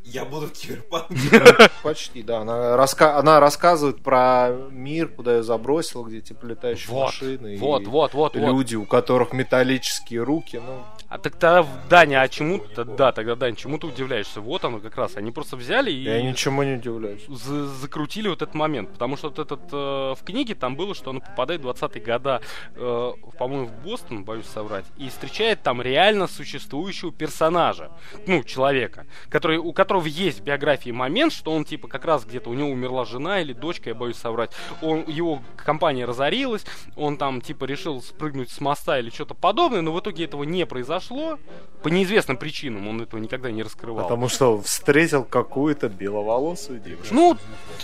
Я буду в Киберпанке. *laughs* Почти, да. Она, раска- она рассказывает про мир, куда ее забросило, где типа летающие Вот, машины. вот, и вот, вот, вот. Люди, у которых металлические руки. Ну, А так тогда, Даня, а чему ты, да, тогда, Дань, чему ты удивляешься? Вот оно как раз, они просто взяли и я ничему не удивляюсь. за- закрутили вот этот момент, потому что вот этот э, в книге там было, что она попадает в 20-е года, э, по-моему, в Бостон, боюсь соврать, и встречает там реально существующего персонажа, ну, человека, который, у которого есть в биографии момент, что он типа как раз где-то у него умерла жена или дочка, я боюсь соврать, он, его компания разорилась, он там типа решил спрыгнуть с моста или что-то подобное, но в итоге этого не произошло, по неизвестным причинам, он этого никогда не раскрывал. Потому что встретил какую-то беловолосую девушку. Ну,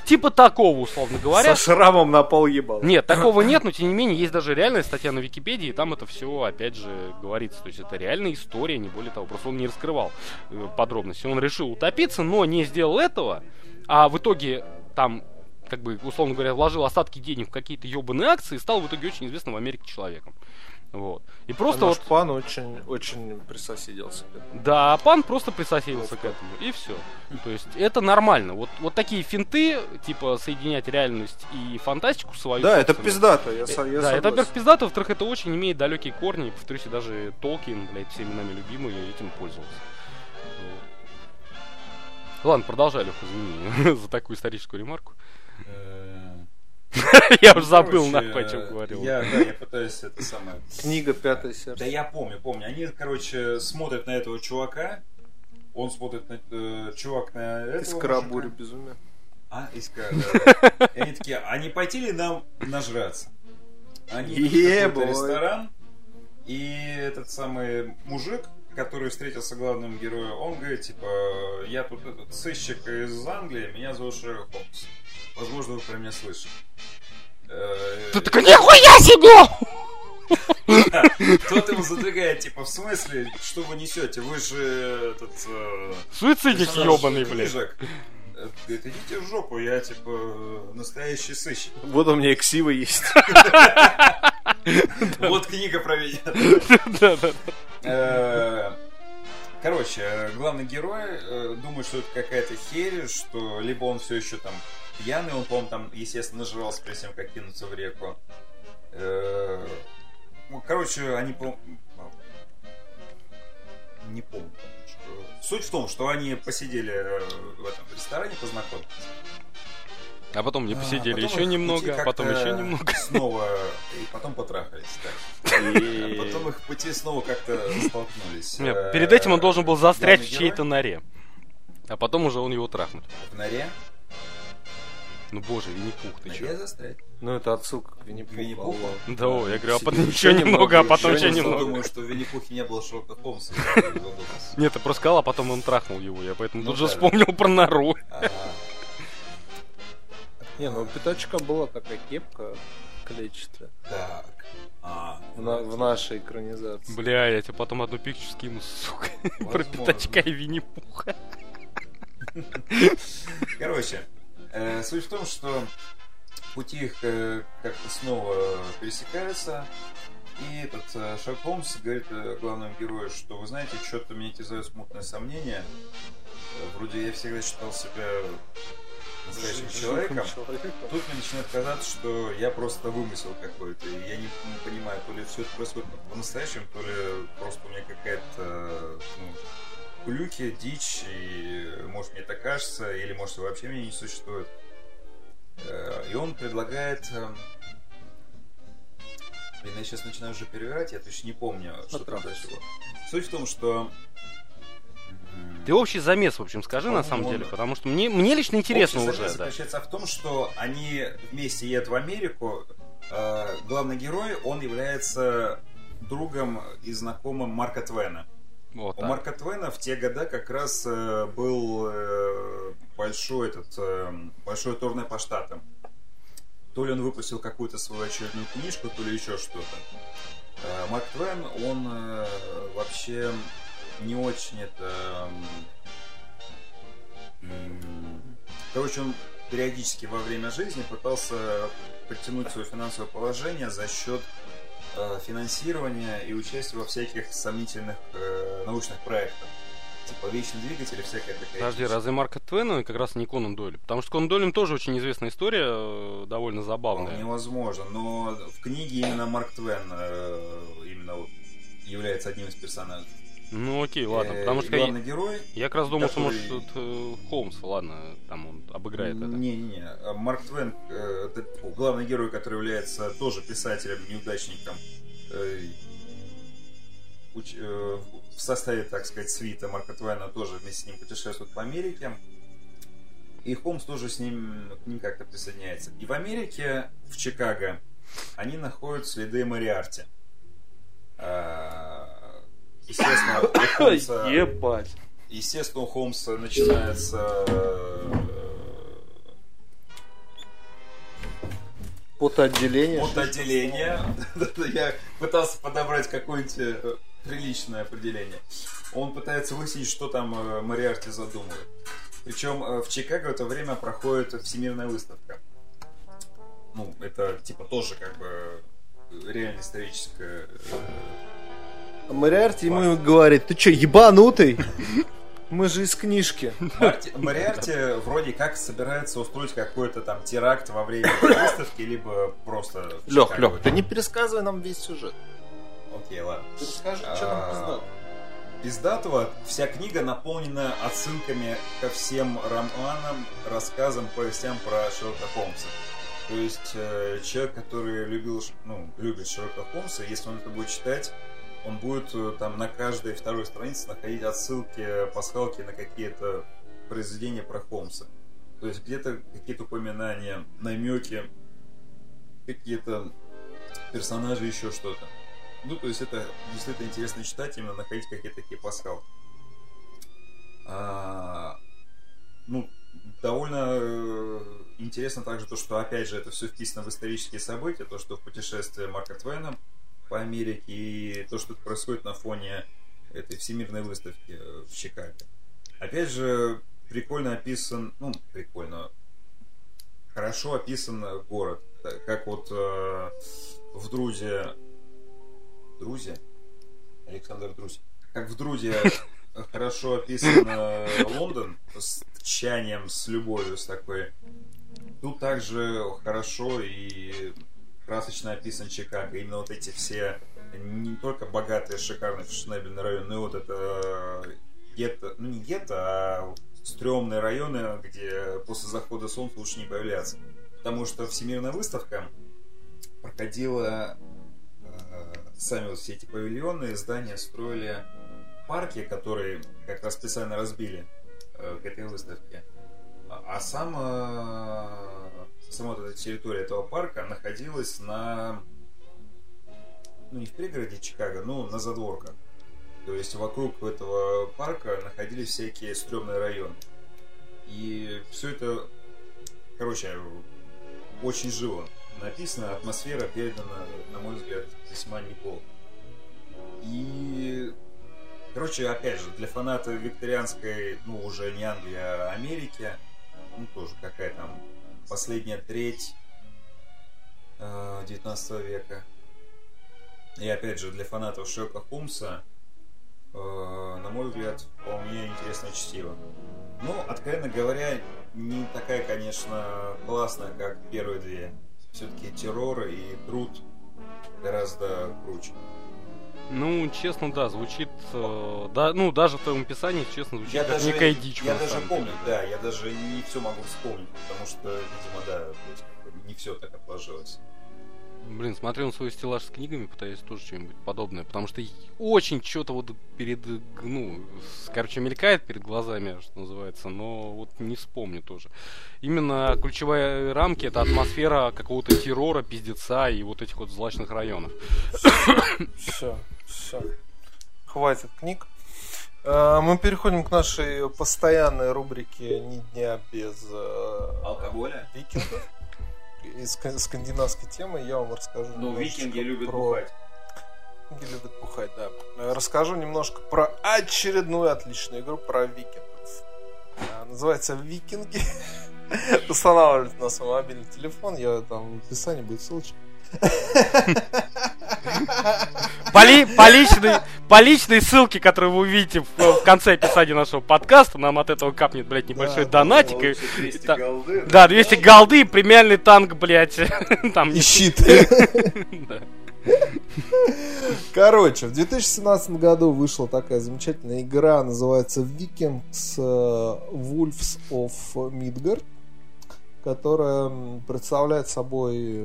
типа такого, условно говоря. Со шрамом на пол ебал. Нет, такого нет, но тем не менее есть даже реальная статья на Википедии, и там это все, опять же, говорится. То есть это реальная история, не более того. Просто он не раскрывал э, подробности. Он решил утопиться, но не сделал этого, а в итоге там как бы, условно говоря, вложил остатки денег в какие-то ебаные акции и стал в итоге очень известным в Америке человеком. Вот. И просто А вот... пан очень, очень присоседился к этому. Да, пан просто присоединился к этому, и все. То есть это нормально. Вот, вот такие финты, типа соединять реальность и фантастику свою. Да, это пиздато, я, Э, я да, это, согласен. во-первых, пиздато, во-вторых, это очень имеет далекие корни. И, повторюсь, даже Толкин, блядь, всеми нами любимый, этим пользовался. Ладно, продолжай, Леха, извини *laughs* за такую историческую ремарку. Э, *laughs* Я уже забыл, нахуй, о чем говорил. Я, да, я пытаюсь это самое... Книга «Пятое Да сердце». я помню, помню. Они, короче, смотрят на этого чувака. Он смотрит на... э, чувак на этого Искра буря безумия. А, искра, да. И они такие, а не пойти ли нам нажраться? Они идут в ресторан, и этот самый мужик, который встретился главным героем, он говорит, типа, я тут этот сыщик из Англии, меня зовут Шерлок Холмс. Возможно, вы про меня слышали. Э, Ты такой, нихуя себе! *laughs* Тот ему задвигает, типа, в смысле, что вы несете? Вы же этот... э, Суицидник персонаж ебаный, блядь. книжек». Э, Говорит, идите в жопу, я, типа, настоящий сыщик. Вот у меня ксива есть. *laughs* *laughs* Вот книга про меня. Э, Короче, э, главный герой э, думает, что это какая-то херь, что либо он все еще там пьяный, он, по-моему, там, естественно, нажрался перед тем, как кинуться в реку. Ну, Короче, они, по- не помню. Суть в том, что они посидели в этом ресторане, познакомились. А потом не посидели потом еще немного, а потом еще немного. Снова, и потом потрахались, так. А *laughs* потом их пути снова как-то столкнулись. Нет, перед этим он должен был застрять в чьей-то норе. А потом уже он его трахнуть. В норе. Ну боже, Винни-Пух, ты чё? застрять. Ну, это отсылка к Винни-Пуху. Алло. Да, о, я говорю, а потом еще немного, а потом еще еще Я немного. думаю, что в Винни-Пухе не было Шерлока Холмса. *laughs* Нет, ты просто сказал, а потом он трахнул его. Я поэтому Ну тут же вспомнил про нору. Не, ну у Пятачка была такая кепка клетчатая Так. А, в, на- в нашей экранизации. Бля, я тебе потом одну пикчу скину, сука. *laughs* Про Возможно. пятачка и Винни-Пуха. Короче, э, суть в том, что пути их э, как-то снова пересекаются. И этот э, Шерлок Холмс говорит э, главному герою, что вы знаете, что-то меня терзают смутное сомнение. Э, Вроде я всегда считал себя настоящим человеком. Тут мне начинает казаться, что я просто вымысел какой-то. И я не, не понимаю, то ли все это происходит по-настоящему, то ли просто у меня какая-то ну, глюки, дичь, и может мне так кажется, или может вообще меня не существует. Э, И он предлагает... эм, Блин, я сейчас начинаю уже перевирать, я точно не помню, что там было. Суть в том, что... Ты общий замес, в общем, скажи на самом По-моему, деле, потому что мне, мне лично интересно Общий уже, замес да. заключается в том, что они вместе едут в Америку. Э, Главный герой, он является другом и знакомым Марка Твена. Вот У. Марка Твена в те года как раз э, был э, большой этот э, большое турне по штатам. То ли он выпустил какую-то свою очередную книжку, то ли еще что-то. Э, Марк Твен, он э, вообще не очень это... Короче, он периодически во время жизни пытался подтянуть свое финансовое положение за счет э, финансирования и участия во всяких сомнительных э, научных проектах. Типа вечный двигатель и всякая такая Подожди, дичь. разве Марка Твена как раз не Конан Дойль? Потому что Конан Дойлем тоже очень известная история, э, довольно забавная. Вполне возможно, но в книге именно Марк Твен э, именно является одним из персонажей. Ну окей, ладно, Э, потому что я, главный герой... я как раз думал, что может э, Холмс, ладно, там он обыграет это. Не-не-не, а Марк Твен, э, главный герой, который является тоже писателем, неудачником, э, уч- э, в составе, так сказать, свита Марка Твена тоже вместе с ним путешествует по Америке. И Холмс тоже с ним, к ним как-то присоединяется. И в Америке, в Чикаго, они находят следы Мариарти. А, Естественно, *laughs* Холмса- Ебать. Естественно, у Холмса начинается э, Потоотделение. от отделения. *laughs* Я пытался подобрать какое-нибудь э, приличное определение. Он пытается выяснить, что там э, Мариарти задумывает. Причем в Чикаго в это время проходит всемирная выставка. ну, это типа тоже как бы реально историческое. А Мариарти ему говорит, ты что, ебанутый? Мы же из книжки. Марти, Мариарти вроде как собирается устроить какой-то там теракт во время выставки, либо просто... Лех. Лех, ты не пересказывай нам весь сюжет. Окей, ладно. Ты расскажи, А, что там пиздато. Пиздатого вся книга наполнена отсылками ко всем романам, рассказам, повестям про Шерлока Холмса. То есть э, человек, который любил, ну, любит Шерлока Холмса, если он это будет читать, он будет э, там на каждой второй странице находить отсылки, пасхалки на какие-то произведения про Холмса. То есть где-то какие-то упоминания, намеки, какие-то персонажи, еще что-то. Ну, то есть это действительно интересно читать, именно находить какие-то такие пасхалки. А, ну, довольно э, интересно также то, что, опять же, это все вписано в исторические события, то, что в путешествии Марка Твена по Америке и то, что происходит на фоне этой всемирной выставки э, в Чикаго. Опять же, прикольно описан, ну, прикольно, хорошо описан город, как вот э, в Друзе, Друзе? Александр Друзь. Как в Друзе *laughs* хорошо описан э, Лондон с тчанием, с любовью, с такой. Тут также хорошо и красочно описан Чикаго. Именно вот эти все не только богатые, шикарные фешенебельные районы, но и вот это гетто, ну не гетто, а стрёмные районы, где после захода солнца лучше не появляться. Потому что Всемирная выставка проходила э, сами вот все эти павильоны, здания строили парки, которые как раз специально разбили э, к этой выставке. А, а сам, э, сама эта территория этого парка находилась на ну не в пригороде Чикаго, но на задворках. То есть вокруг этого парка находились всякие стрёмные районы. И все это, короче, очень живо написано, атмосфера передана, на мой взгляд, весьма неплохо. И, короче, опять же, для фаната викторианской, ну, уже не Англии, а Америки, ну, тоже какая там последняя треть э, 19 века. И опять же, для фанатов Шерлока Холмса, э, на мой взгляд, вполне интересное чтиво. Ну, откровенно говоря, не такая, конечно, классная, как первые две. Все-таки террор и труд гораздо круче. Ну, честно, да, звучит... э, да, ну, даже в твоем описании, честно, звучит Я как даже, некая дичь. я даже помню, деле. да, я даже не все могу вспомнить, потому что, видимо, да, то есть, как бы не все так отложилось. Блин, смотрю на свой стеллаж с книгами, пытаюсь тоже что-нибудь подобное, потому что очень что-то вот перед, ну, короче, мелькает перед глазами, что называется, но вот не вспомню тоже. Именно ключевая рамки это атмосфера какого-то террора, пиздеца и вот этих вот злачных районов. Все, все. Хватит книг. Э, Мы переходим к нашей постоянной рубрике «Ни дня без э, Алкоголя? викингов». Из ска- скандинавской темы я вам расскажу Ну, викинги любят про... бухать. Викинги любят бухать, да. Э, Расскажу немножко про очередную отличную игру про викингов. Называется «Викинги». *laughs* Устанавливать на свой мобильный телефон. Я там в описании будет ссылочка. По, ли- по личной, по личной ссылке, которую вы увидите в, в конце описания нашего подкаста, нам от этого капнет, блядь, небольшой Да, донатик. и- 200 та- голды, Да, 200 голды и премиальный танк, блядь. *laughs* Там, И щит. да. Короче, в 2017 году вышла такая замечательная игра, называется Vikings э, Wolves of Midgard, которая представляет собой,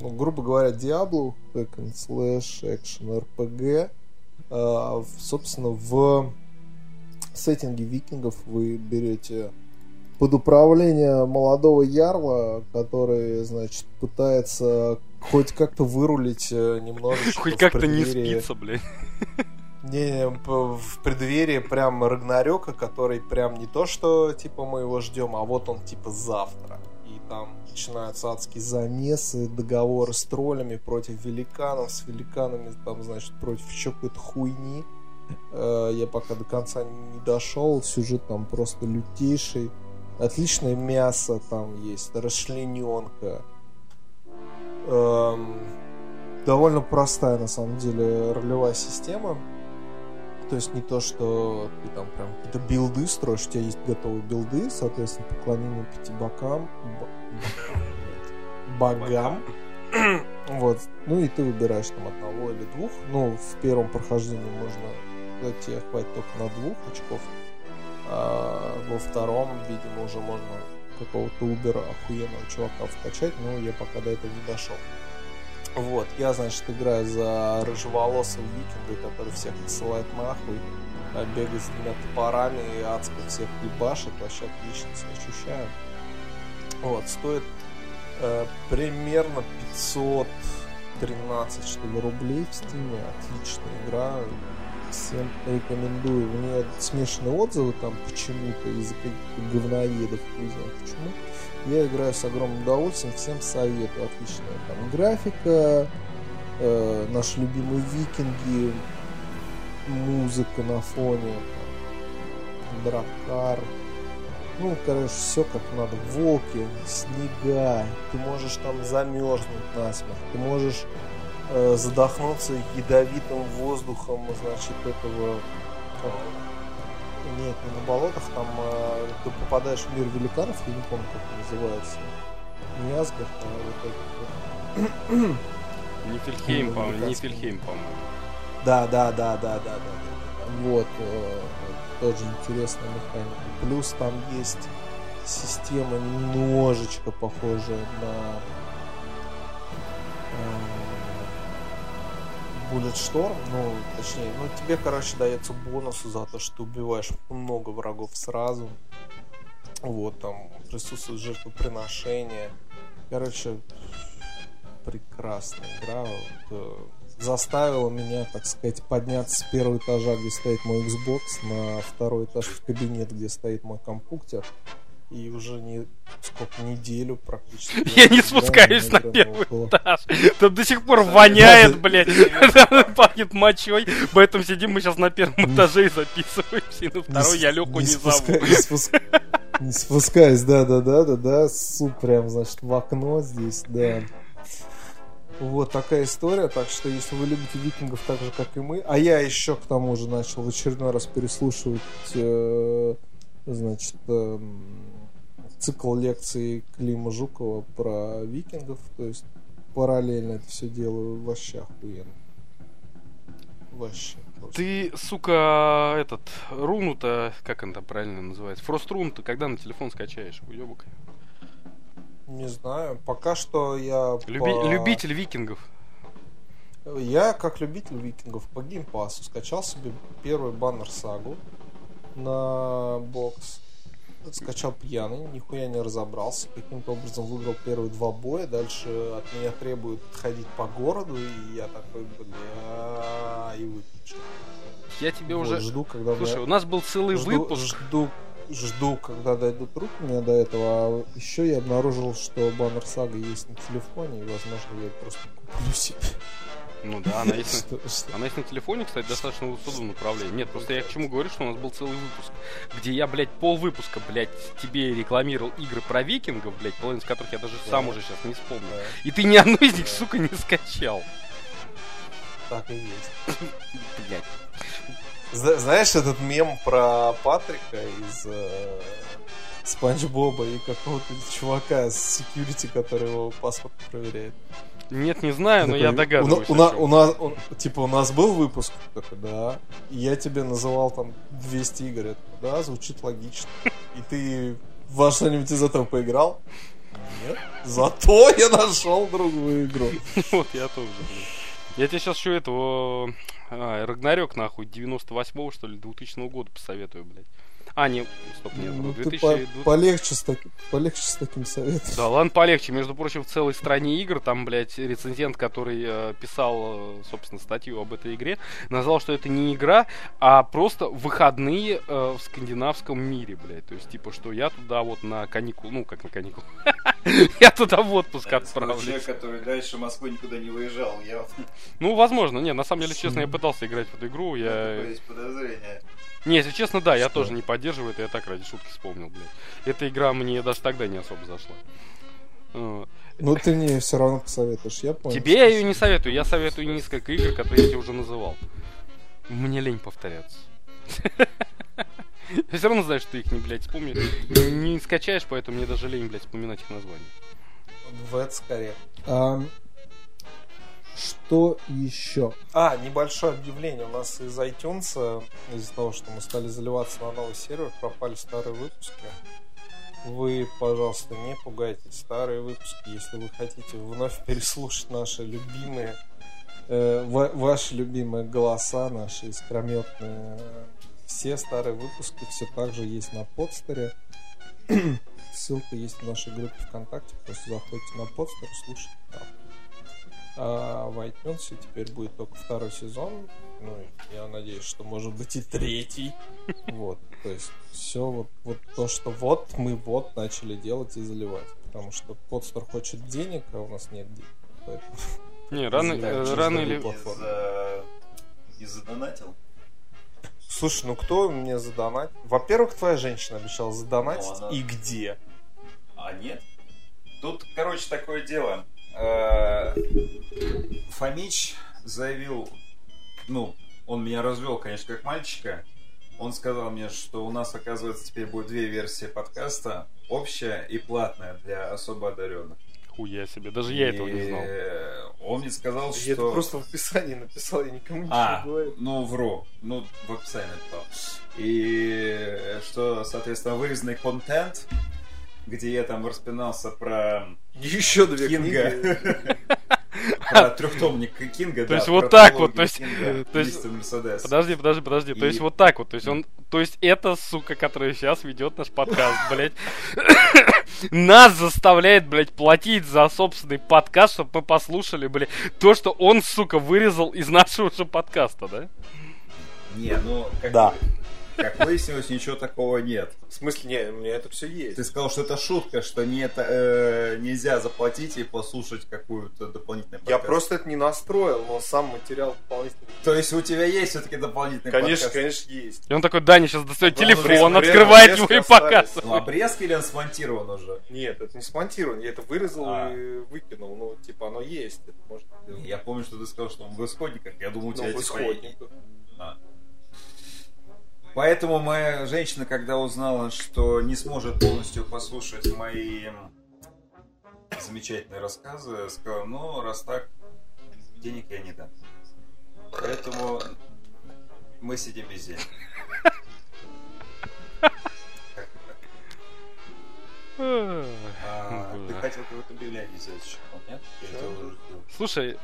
ну, грубо говоря, Diablo, hack and slash, action RPG. Э, в- Собственно, в сеттинге викингов вы берете под управление молодого ярла, который, значит, пытается хоть как-то вырулить э, немножечко Хоть как-то не спится, блядь. не, в преддверии прям Рагнарёка, который прям не то, что типа мы его ждем, а вот он типа завтра. Там начинаются адские замесы, договоры с троллями против великанов, с великанами, там, значит, против еще какой-то хуйни. Э, Я пока до конца не дошел, сюжет там просто лютейший. Отличное мясо там есть, расчлененка. Эм, довольно простая, на самом деле, ролевая система. То есть не то, что ты там прям какие-то билды строишь, у тебя есть готовые билды, соответственно, поклонение пяти бокам, богам. Вот. Ну и ты выбираешь там одного или двух. Ну, в первом прохождении можно тебе хватит только на двух очков. А во втором, видимо, уже можно какого-то убера охуенного чувака вкачать, но я пока до этого не дошел. Вот, я, значит, играю за рыжеволосого викинга, который всех посылает нахуй, а бегает с двумя топорами и адско всех ебашит, вообще отлично себя ощущаю. Вот, стоит э, примерно 513, что ли, рублей в стиме, отличная игра, всем рекомендую. У нее смешанные отзывы там почему-то из-за каких-то говноедов, не знаю почему. Я играю с огромным удовольствием, всем советую. Отличная там графика, э, наши любимые викинги, музыка на фоне, там, дракар. Ну, короче, все как надо. Волки, снега, ты можешь там замерзнуть насмерть, ты можешь э, задохнуться ядовитым воздухом, значит, этого нет, не на болотах, там э, ты попадаешь в мир великанов, я не помню, как это называется. Не Асгард, а вот это вот. Нифельхейм, по-моему, Нифельхейм, по-моему. Да, да, да, да, да, да, да. Вот, э, тоже интересная механика. Плюс там есть система немножечко похожая на э, Bulletstorm, ну, точнее, ну, тебе, короче, дается бонус за то, что убиваешь много врагов сразу. Вот, там присутствует жертвоприношение. Короче, прекрасная игра. Вот, заставила меня, так сказать, подняться с первого этажа, где стоит мой Xbox, на второй этаж в кабинет, где стоит мой компьютер и уже не сколько неделю практически. *laughs* Я не спускаюсь на первый этаж. Там до сих пор воняет, блядь. *laughs* Пахнет мочой. Поэтому сидим мы сейчас на первом этаже и записываемся. И на второй я Леху не зову. Не спускаюсь, да, да, да, да, да. Суп прям, значит, в окно здесь, да. Вот такая история, так что если вы любите викингов так же, как и мы, а я еще к тому же начал в очередной раз переслушивать, э, значит, э, цикл лекций Клима Жукова про викингов. То есть параллельно это все делаю вообще охуенно. Вообще. Просто. Ты, сука, этот, руну-то, как он там правильно называется? Фрост рун-то когда на телефон скачаешь, уебок? Не знаю, пока что я... Люби... По... Любитель викингов. Я, как любитель викингов, по геймпасу скачал себе первый баннер сагу на бокс скачал пьяный, нихуя не разобрался, каким-то образом выиграл первые два боя, дальше от меня требуют ходить по городу, и я такой, бля, и выключил. Я тебе вот, уже... Жду, когда Слушай, меня... у нас был целый жду, выпуск. Жду, жду, когда дойдут руки мне до этого, а еще я обнаружил, что баннер сага есть на телефоне, и, возможно, я просто куплю себе. Ну да, она есть, на, она есть на телефоне, кстати, достаточно удобном направлении. Нет, просто я к чему говорю, что у нас был целый выпуск, где я, блядь, пол выпуска, блядь, тебе рекламировал игры про викингов, блядь, половину из которых я даже да. сам уже сейчас не вспомню. Да. И ты ни одну из них, сука, не скачал. Так и есть. Блядь. Знаешь этот мем про Патрика из э, Спанч Боба и какого-то чувака с security, который его паспорт проверяет? Нет, не знаю, но я догадываюсь. У, нас, у, типа, у нас был выпуск такой, да, и я тебе называл там 200 игр, это, да, звучит логично. И ты во что-нибудь из этого поиграл? Нет. Зато я нашел другую игру. *laughs* Вот я тоже. Я тебе сейчас еще этого... А, Рагнарёк, нахуй, 98-го, что ли, 2000 года посоветую, блядь. А, не, стоп, нет, ну, 2000... По полегче, с таки... полегче с таким советом. Да, ладно, полегче. Между прочим, в целой стране игр, там, блядь, рецензент, который э, писал, э, собственно, статью об этой игре, назвал, что это не игра, а просто выходные э, в скандинавском мире, блядь. То есть, типа, что я туда вот на каникул, ну, как на каникул, *laughs* Я туда в отпуск Человек, отправлюсь. который дальше Москвы никуда не выезжал. Я вот Ну, возможно. Не, на самом деле, честно, я пытался играть в эту игру. Я... такое есть подозрение. Не, если честно, да, я Что? тоже не поддерживаю это, я так ради шутки вспомнил, блядь. Эта игра мне даже тогда не особо зашла. Ну ты мне все равно посоветуешь, я понял. Тебе я ее не советую, я советую несколько игр, которые я тебе уже называл. Мне лень повторяться. *laughs* Я все равно знаю, что ты их не, блядь, вспомни. Не, не скачаешь, поэтому мне даже лень, блядь, вспоминать их название. В это скорее. Что еще? А, небольшое объявление. У нас из iTunes, э, из-за того, что мы стали заливаться на новый сервер, пропали старые выпуски. Вы, пожалуйста, не пугайтесь. Старые выпуски, если вы хотите вновь переслушать наши любимые, э, ва- ваши любимые голоса, наши искрометные, э, все старые выпуски все так же есть на подстере. *clears throat* Ссылка есть в нашей группе ВКонтакте. Просто заходите на подстер, слушайте там. А в iTunes теперь будет только второй сезон. Ну, я надеюсь, что может быть и третий. Вот. То есть все вот, вот то, что вот мы вот начали делать и заливать. Потому что подстер хочет денег, а у нас нет денег. Поэтому *laughs* Не, рано, э, рано или... Платформа. Из-за... Из-за донатил? Слушай, ну кто мне задонатит? Во-первых, твоя женщина обещала задонатить. Ну, она- И где? А нет? Тут, короче, такое дело. Э, Фомич заявил, ну, он меня развел, конечно, как мальчика. Он сказал мне, что у нас, оказывается, теперь будет две версии подкаста. Общая и платная для особо одаренных. Хуя себе, даже я этого не знал. Он мне сказал, Я что... это просто в описании написал, я никому ничего А, не говорю. ну вру. Ну, в описании написал. И что, соответственно, вырезанный контент, где я там распинался про Еще две Кинга. книги. *laughs* Про трехтомник Кинга, То да, есть вот так вот, то есть, то Мерседес. Подожди, подожди, подожди. То есть вот так вот. То есть он. То есть это, сука, которая сейчас ведет наш подкаст, блядь. *coughs* Нас заставляет, блядь, платить за собственный подкаст, чтобы мы послушали, блядь, то, что он, сука, вырезал из нашего же подкаста, да? Не, ну, как, Да. Как выяснилось, ничего такого нет. В смысле, не, у меня это все Ты есть. сказал, что это шутка, что не это, э, нельзя заплатить и послушать какую-то дополнительную Я просто это не настроил, но сам материал дополнительный. То есть у тебя есть все-таки дополнительный Конечно, подкаст? конечно, есть. И он такой, Даня сейчас достает Ну, телефон, обрез- открывает обрезки его и показывает. Ну, обрезки или он смонтирован уже? Нет, это не смонтировано, я это вырезал А. и выкинул. Ну, типа, оно есть, это можно. Я помню, что ты сказал, что он в исходниках. Я думал, у Ну, тебя в типа, исходниках. А. Поэтому моя женщина, когда узнала, что не сможет полностью послушать мои замечательные рассказы, сказала, ну, раз так, денег я не дам. Поэтому мы сидим без денег. А, Ты хотел какое-то объявление сделать нет? Слушай,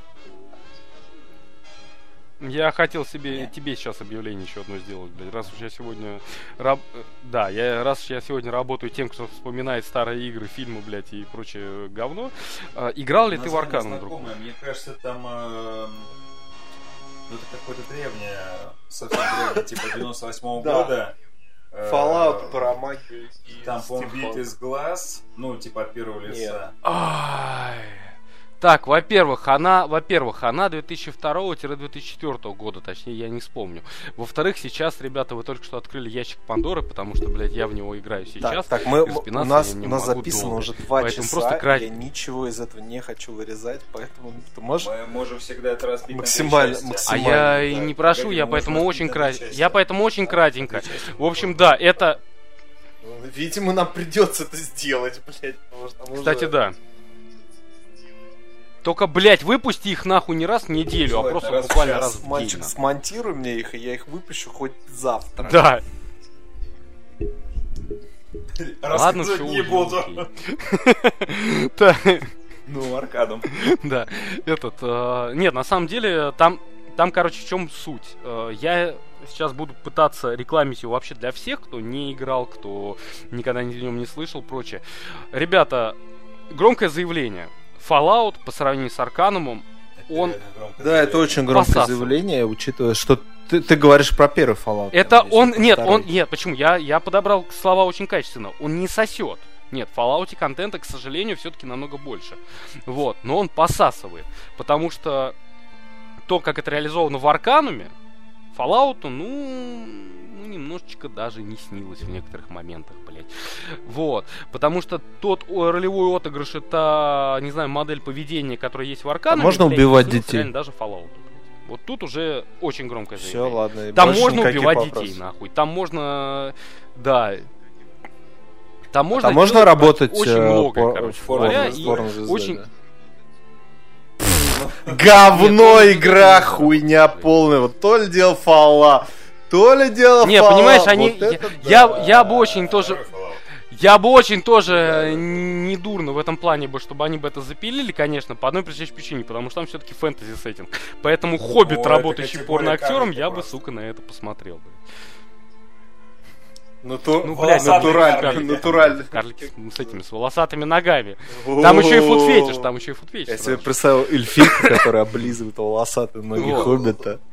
я хотел себе Нет. тебе сейчас объявление еще одно сделать, блядь. Раз уж я сегодня раб... Да, я раз уж я сегодня работаю тем, кто вспоминает старые игры, фильмы, блядь, и прочее говно. а, играл ли ты в Аркану, друг? Мне кажется, там... э, Ну, это какое-то древнее, совсем древнее, типа 98 Да. года. Э, Fallout про магию и Там, по-моему, из глаз, ну, типа от первого лица. Ай. Так, во-первых, она, во-первых, она 2002-2004 года, точнее, я не вспомню. Во-вторых, сейчас, ребята, вы только что открыли ящик Пандоры, потому что, блядь, я в него играю сейчас. Так, так, мы, и у нас, у нас записано долго. уже два Поэтому часа, просто крать- я ничего из этого не хочу вырезать, поэтому ты можешь... Мы можем всегда это разбить Максимально- на части. А максимально. я и да. не прошу, я поэтому очень части. Я поэтому очень кратенько. В общем, да, это, Ну, Видимо, нам придется это сделать, блядь. потому что кстати, уже- да. Только, блядь, выпусти их нахуй не раз в неделю, а Желательно просто раз буквально раз в день. Мальчик, нахуй. смонтируй мне их, и я их выпущу хоть завтра. Да. Ладно, все не буду. Так, *laughs* Ну, аркадом. Да, этот, э, нет, на самом деле, там, там, короче, в чем суть? Э, я сейчас буду пытаться рекламить его вообще для всех, кто не играл, кто никогда ни о нем не слышал, прочее. Ребята, громкое заявление. Fallout по сравнению с Арканумом, Он- Да, это очень громкое Посасывает. заявление, учитывая, что ты, ты говоришь про первый Fallout. это надеюсь, он, нет, второй. он, нет, почему? Я, я подобрал слова очень качественно. Он не сосет. Нет, в Fallout контента, к сожалению, все-таки намного больше. Вот, но он посасывает. Потому что то, как это реализовано в Аркануме, Fallout, ну, ну, немножечко даже не снилось в некоторых моментах, блядь. Вот. Потому что тот ролевой отыгрыш, это, не знаю, модель поведения, которая есть в Аркануме. А можно блядь, убивать детей? реально даже Fallout. Вот тут уже очень громкое Все, заявление. ладно. и Там можно убивать вопросов. детей, нахуй. Там можно, да. Там можно, Там можно работать очень э, многое, пор- короче порно- говоря, с и порнозвездой, очень- да. Говно игра, хуйня полная. Вот то ли дело фала, то ли дело Не, понимаешь, они... Я, я, бы очень тоже... Я бы очень тоже не дурно в этом плане бы, чтобы они бы это запилили, конечно, по одной причине, потому что там все-таки фэнтези сеттинг. Поэтому Хоббит, работающий порно-актером, карлика я бы, сука, на это посмотрел бы. Нату- Ну, блядь, натурально, карлики. натурально. Карлики с, с этими, с волосатыми ногами. Там еще и футфетиш, там еще и футфетиш. Я себе представил эльфийку, которая облизывает волосатые ноги. Хоббита. *laughs*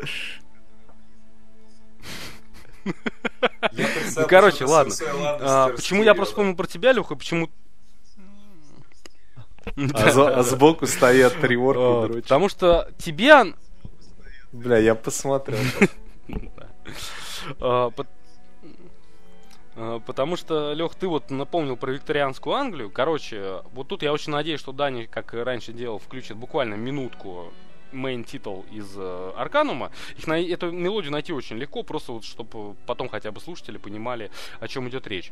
Ну, короче, ладно. А, почему я просто вспомнил про тебя, Леха, почему... А, а сбоку стоят три орка А, и. Потому что тебе... Бля, я посмотрел. *laughs* А, Потому что, Лех, ты вот напомнил про викторианскую Англию. Короче, вот тут я очень надеюсь, что Дани, как раньше делал, включит буквально минутку main title из э, Арканума. Их на, эту мелодию найти очень легко, просто вот чтобы потом хотя бы слушатели понимали, о чем идет речь.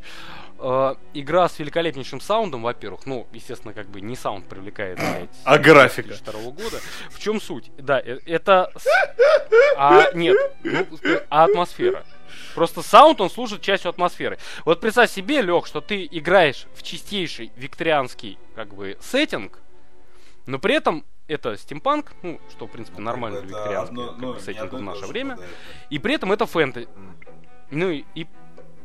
Э, игра с великолепнейшим саундом, во-первых, ну, естественно, как бы не саунд привлекает, блядь, А графика? 2002 года. В чем суть? Да, э, это... А, нет, ну, а атмосфера. Просто саунд, он служит частью атмосферы. Вот представь себе, Лех, что ты играешь в чистейший викторианский, как бы, сеттинг, но при этом это стимпанк, ну, что, в принципе, нормально для викторианского как бы, сеттинга в наше время. И при этом это фэнтези. Ну и, и,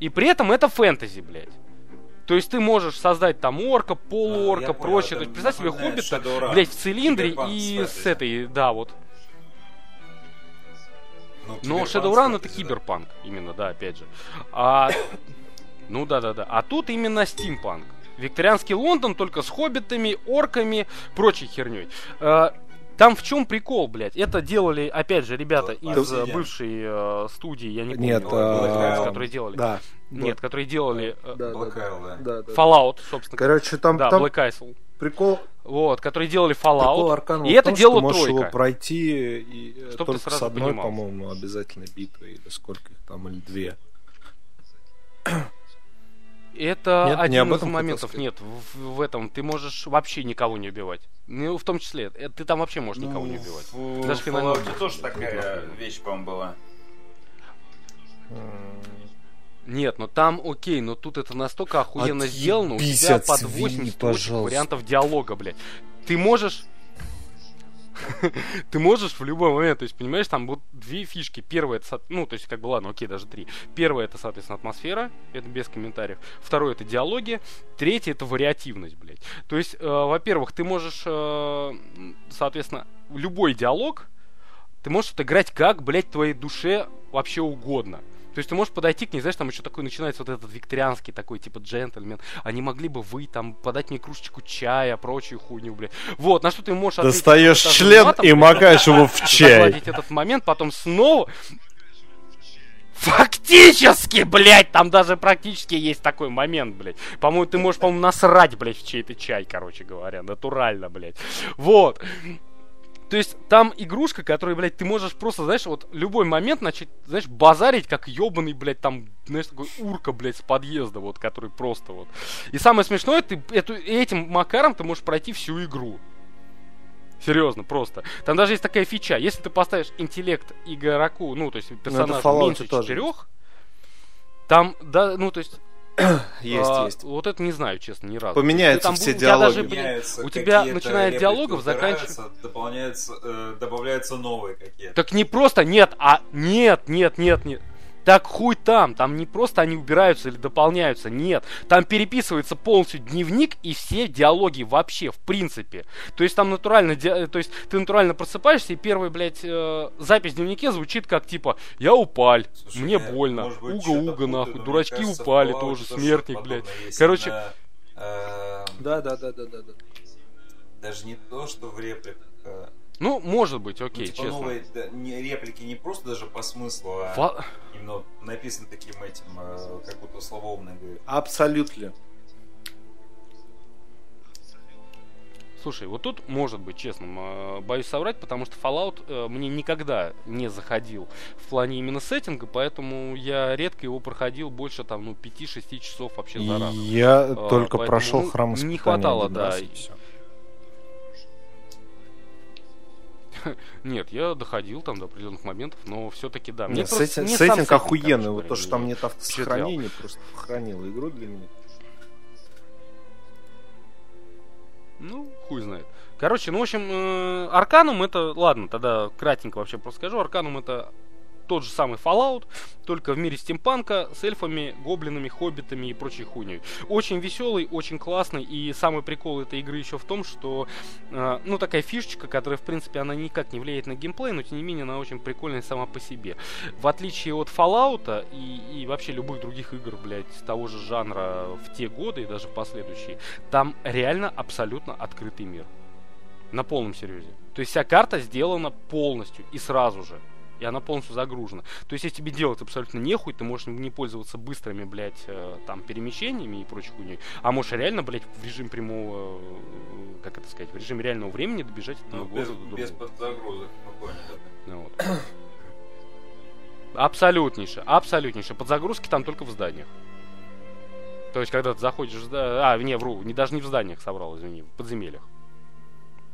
и при этом это фэнтези, блядь. То есть ты можешь создать там орка, полуорка, А, я понял, прочее. это То есть представь себе хоббита, блядь, в цилиндре и с этой, да, вот. Ну, Но Киберпанк Shadowrun это да. киберпанк, именно, да, опять же. А, ну да, да, да. А тут именно стимпанк. Викторианский Лондон только с хоббитами, орками, прочей херней. А, Там в чем прикол, блядь? Это делали, опять же, ребята Ну, из э, Obsidian. бывшей э, студии, я не помню, Нет, э, а, которые делали. Да. Нет, которые делали э, Да, Black да, Isle, да. да, да. Fallout, собственно. Короче, там, да, там Black Isle. Прикол, Вот, которые делали прикол Fallout. Арканума И в это том, делала что тройка. его пройти и, э, Чтоб ты только с одной, понимал. по-моему, обязательно битвой, или сколько их там, или две. Это Нет, не один об из моментов. Нет, в, в этом ты можешь вообще никого не убивать. Ну, в том числе, э, ты там вообще можешь никого не убивать. В Даже Fallout босса тоже не такая вещь, по-моему, была. Нет, но там окей, но тут это настолько охуенно Отъебись сделано, у тебя от под свиньи, 80 пожалуйста. вариантов диалога, блядь. Ты можешь... *laughs* Ты можешь в любой момент, то есть, понимаешь, там вот две фишки. Первая, это, ну, то есть, как бы, ладно, окей, даже три. Первая, это, соответственно, атмосфера, это без комментариев. Второе, это диалоги. Третье, это вариативность, блядь. То есть, э, во-первых, ты можешь, э, соответственно, любой диалог, ты можешь отыграть как, блядь, твоей душе вообще угодно. То есть ты можешь подойти к ней, знаешь, там еще такой начинается вот этот викторианский такой, типа, джентльмен. Они могли бы вы там подать мне кружечку чая, прочую хуйню, блядь. Вот, на что ты можешь ответить Достаешь член матом, и макаешь его в *laughs* чай. этот момент, потом снова... Фактически, блядь, там даже практически есть такой момент, блядь. По-моему, ты можешь, по-моему, насрать, блядь, в чей-то чай, короче говоря, натурально, блядь. Вот. То есть там игрушка, которую, блядь, ты можешь просто, знаешь, вот любой момент начать, знаешь, базарить, как ебаный, блядь, там, знаешь, такой урка, блядь, с подъезда, вот, который просто вот. И самое смешное, ты эту, этим макаром ты можешь пройти всю игру. Серьезно, просто. Там даже есть такая фича. Если ты поставишь интеллект игроку, ну, то есть персонажу Fallout меньше тоже четырех, там, да, ну, то есть... *coughs* Есть, а, есть. Вот это не знаю, честно, ни разу. Поменяются Там все у тебя даже, диалоги. Меняются у тебя реплики диалогов, убираются, дополняются, э, добавляются новые какие-то. Так не просто нет, а нет, нет, нет, нет. Так хуй там, там не просто они убираются или дополняются, нет. Там переписывается полностью дневник и все диалоги вообще, в принципе. То есть там натурально, э, то есть ты натурально просыпаешься и первая, блядь, э, запись в дневнике звучит как типа «Я упаль, Слушай, мне я, больно, может быть, уга-уга нахуй, но дурачки кажется, упали тоже, смертник, блядь». Короче, Именно, э, Да, да, да, да, да, да. Даже не то, что в репликах. а, Ну, может быть, ну, окей, типа честно. новые да, не, реплики не просто даже по смыслу, а Фа- именно написаны таким этим, э, как будто говорит. Абсолютно. Слушай, вот тут может быть честным, э, боюсь соврать, потому что Fallout э, мне никогда не заходил в плане именно сеттинга, поэтому я редко его проходил больше там, ну, 5-6 часов вообще за раз. Я А, только поэтому, прошел ну, храм не хватало, да, и- и *laughs* Нет, я доходил там до определенных моментов, но все-таки да. Мне Нет, просто сеттинг, не сам сеттинг короче Вот то, что там не- нет автосохранения, просто хранило игру для меня. Ну, хуй знает. Короче, ну, в общем, э, Арканум это... Ладно, тогда кратенько вообще просто скажу. Арканум это тот же самый Fallout, только в мире стимпанка с эльфами, гоблинами, хоббитами и прочей хуйней. Очень веселый, очень классный, и самый прикол этой игры еще в том, что, э, ну, такая фишечка, которая, в принципе, она никак не влияет на геймплей, но, тем не менее, она очень прикольная сама по себе. В отличие от Fallout и, и вообще любых других игр, блядь, того же жанра в те годы и даже в последующие, там реально абсолютно открытый мир. На полном серьезе. То есть вся карта сделана полностью и сразу же. И она полностью загружена. То есть, если тебе делать абсолютно нехуй, ты можешь не пользоваться быстрыми, блядь, э, там, перемещениями и прочей хуйней, а можешь реально, блядь, в режим прямого, э, как это сказать, в режиме реального времени добежать от Ну, одного без, города до без другого. подзагрузок, мы поняли. Ну, вот. *coughs* Абсолютнейше, абсолютнейше. Подзагрузки там только в зданиях. То есть, когда ты заходишь в здание... А, не, вру, не, даже не в зданиях собрал, извини, в подземельях.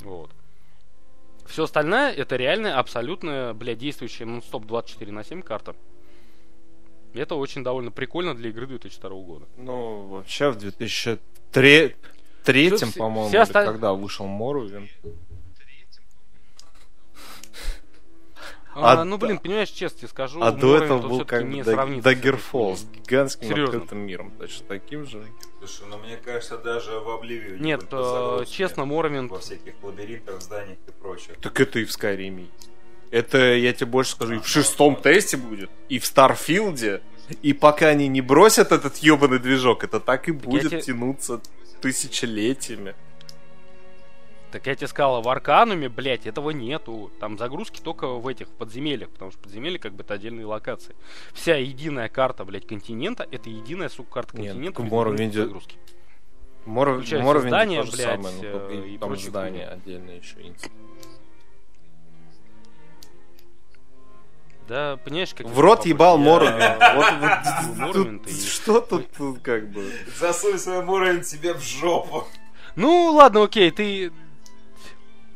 Вот. Все остальное это реальная, абсолютная, блядь, действующая нон-стоп 24 на 7 карта. Это очень довольно прикольно для игры 2002 года. Ну, вообще в 2003 третьем, по-моему, оста- когда вышел Morrowind. А, А ну, блин, понимаешь, честно тебе скажу, А до этого это был как не бы сравнится с гигантским Серьезно. открытым миром. Точно таким же. Слушай, ну мне кажется, даже в Обливионе Нет, э, честно, Morrowind Во всяких лабиринтах, зданиях и прочее. Так это и в Скайриме. Это, я тебе больше скажу, и в шестом TES е будет, и в Старфилде. И пока они не бросят этот ебаный движок, это так и будет те- тянуться тысячелетиями. Так я тебе сказал, в Аркануме, блядь, этого нету. Там загрузки только в этих подземельях, потому что подземелья как бы это отдельные локации. Вся единая карта, блядь, континента, это единая, сука, карта Нет, континента. в без Morrowind- загрузки. Мор... Включая Morrowind все здания, то же блядь, самое, но только э, и и там здание отдельно еще. Да, понимаешь, как... В рот ебал и- *laughs* Что тут, тут как бы... Засунь свой уровень себе в жопу. Ну, ладно, окей, ты...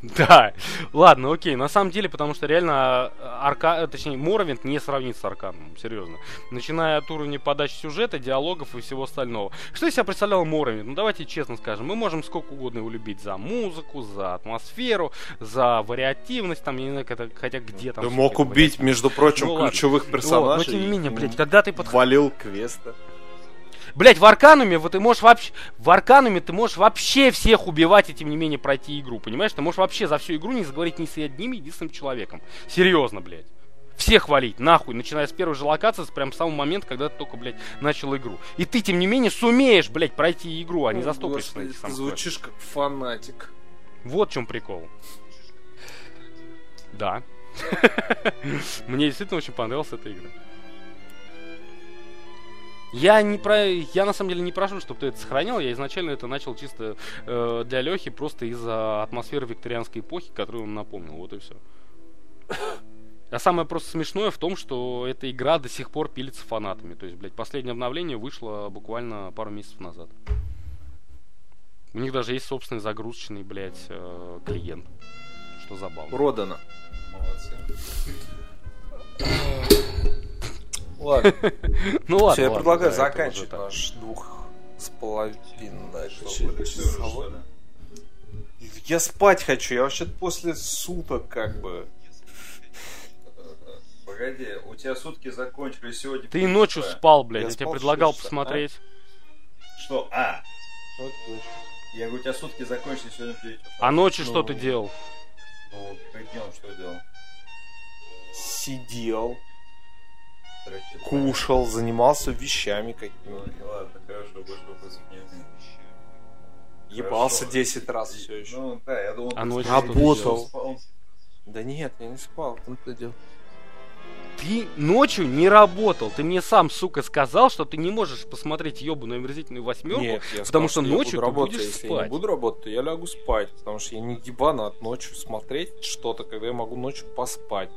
*laughs* Да, ладно, окей, на самом деле, потому что реально а, Арка... точнее, Моровинт не сравнится с Арканом, серьезно. Начиная от уровня подачи сюжета, диалогов и всего остального. Что из себя представлял Моровинт? Ну, давайте честно скажем, мы можем сколько угодно его любить за музыку, за атмосферу, за вариативность, там, я не знаю, это- хотя где там... Ты мог убить, между прочим, Ну ладно. ключевых Вот, персонажей. но тем не менее, блядь, когда ты подходишь... Валил квеста. Блять, в Аркануме вот ты можешь вообще... В Аркануме ты можешь вообще всех убивать и тем не менее пройти игру, понимаешь? Ты можешь вообще за всю игру не заговорить ни с одним единственным человеком. Серьезно, блядь. Всех валить, нахуй, начиная с первой же локации, с прям с самого момента, когда ты только, блядь, начал игру. И ты, тем не менее, сумеешь, блядь, пройти игру, а не застопаешься на этих самых Звучишь как фанатик. вот в чем прикол. Да. *laughs* Мне действительно очень понравилась эта игра. Я не про, я на самом деле не прошу, чтобы ты это сохранял. Я изначально это начал чисто э, для Лехи, просто из-за атмосферы викторианской эпохи, которую он напомнил. Вот и все. А самое просто смешное в том, что эта игра до сих пор пилится фанатами. То есть, блядь, последнее обновление вышло буквально пару месяцев назад. У них даже есть собственный загрузочный, блядь, э, клиент. Что забавно. Продано. Молодцы. *coughs* *coughs* Ладно. *laughs* Ну ладно. Все, я предлагаю заканчивать наш двух с половиной часовой. Я спать хочу, я вообще после суток как бы. Погоди, у тебя сутки закончились сегодня. Ты ночью спал, блядь. Я Я, тебе предлагал посмотреть. Что? А, я говорю, у тебя сутки закончились сегодня в. А ночью Ну. что ты делал? Ну, днем что делал? Сидел, кушал, занимался вещами Ну, какими-то. ладно, хорошо, больше вопросов нет. Ебался Хорошо. 10 раз все еще. Ну, да, я думал... А ночью что что спал. Да нет, я не спал, там ты делал. Ты ночью не работал. Ты мне сам, сука, сказал, что ты не можешь посмотреть ебаную омерзительную восьмерку. Нет, я потому сказал, что я ночью буду ты работать. будешь Если я спать. не буду работать, то я лягу спать, потому что я не ебану от ночью смотреть что-то, когда я могу ночью поспать.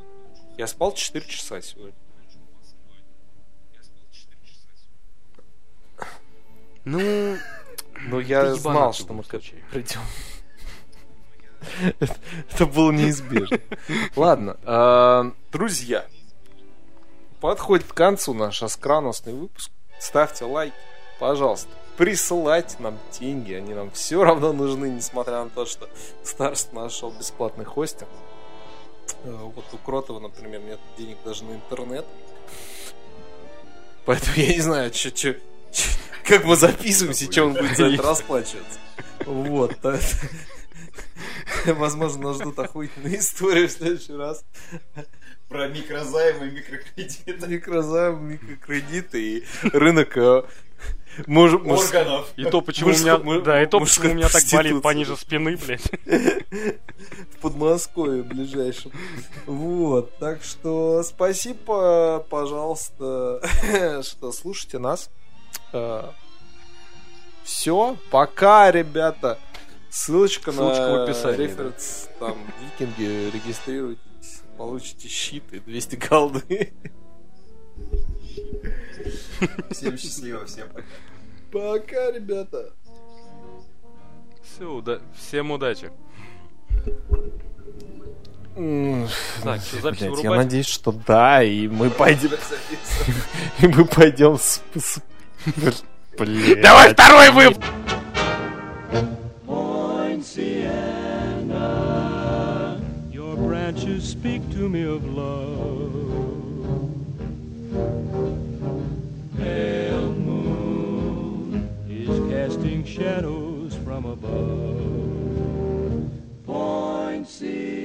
Я спал 4 часа сегодня. Ну, Но я знал, что мы к этому придем. Это было неизбежно. Ладно, э, друзья, подходит к концу наш оскраносный выпуск. Ставьте лайк, пожалуйста. Присылайте нам деньги, они нам все равно нужны, несмотря на то, что Старство нашел бесплатный хостинг. Э, Вот у Кротова, например, нет денег даже на интернет. Поэтому я не знаю, чё- *laughs* как мы записываемся, чем он будет за это расплачиваться. Вот. так. *laughs* Возможно, нас ждут охуительные истории в следующий раз. Про микрозаймы и микрокредиты. Микрозайм, микрокредиты и рынок э, муж- муж- Органов. и то, почему у Мужско- меня, му- да, и то, почему у меня так болит пониже спины, блядь. *laughs* в Подмосковье ближайшем. Вот. Так что спасибо, пожалуйста, что слушайте нас. Все. Пока, ребята. Ссылочка, Ссылочка на в описании, референс. Там викинги, регистрируйтесь. Получите щит и 200 голды. Всем счастливо, всем пока. Пока, ребята. Все, всем удачи. Так, что, запись блядь, я надеюсь, что да, и мы пойдем, *laughs* и мы пойдем с... с- Блядь. Давай второй выпуск! branches speak to me of love. Moon is casting shadows from above. Poinsettia.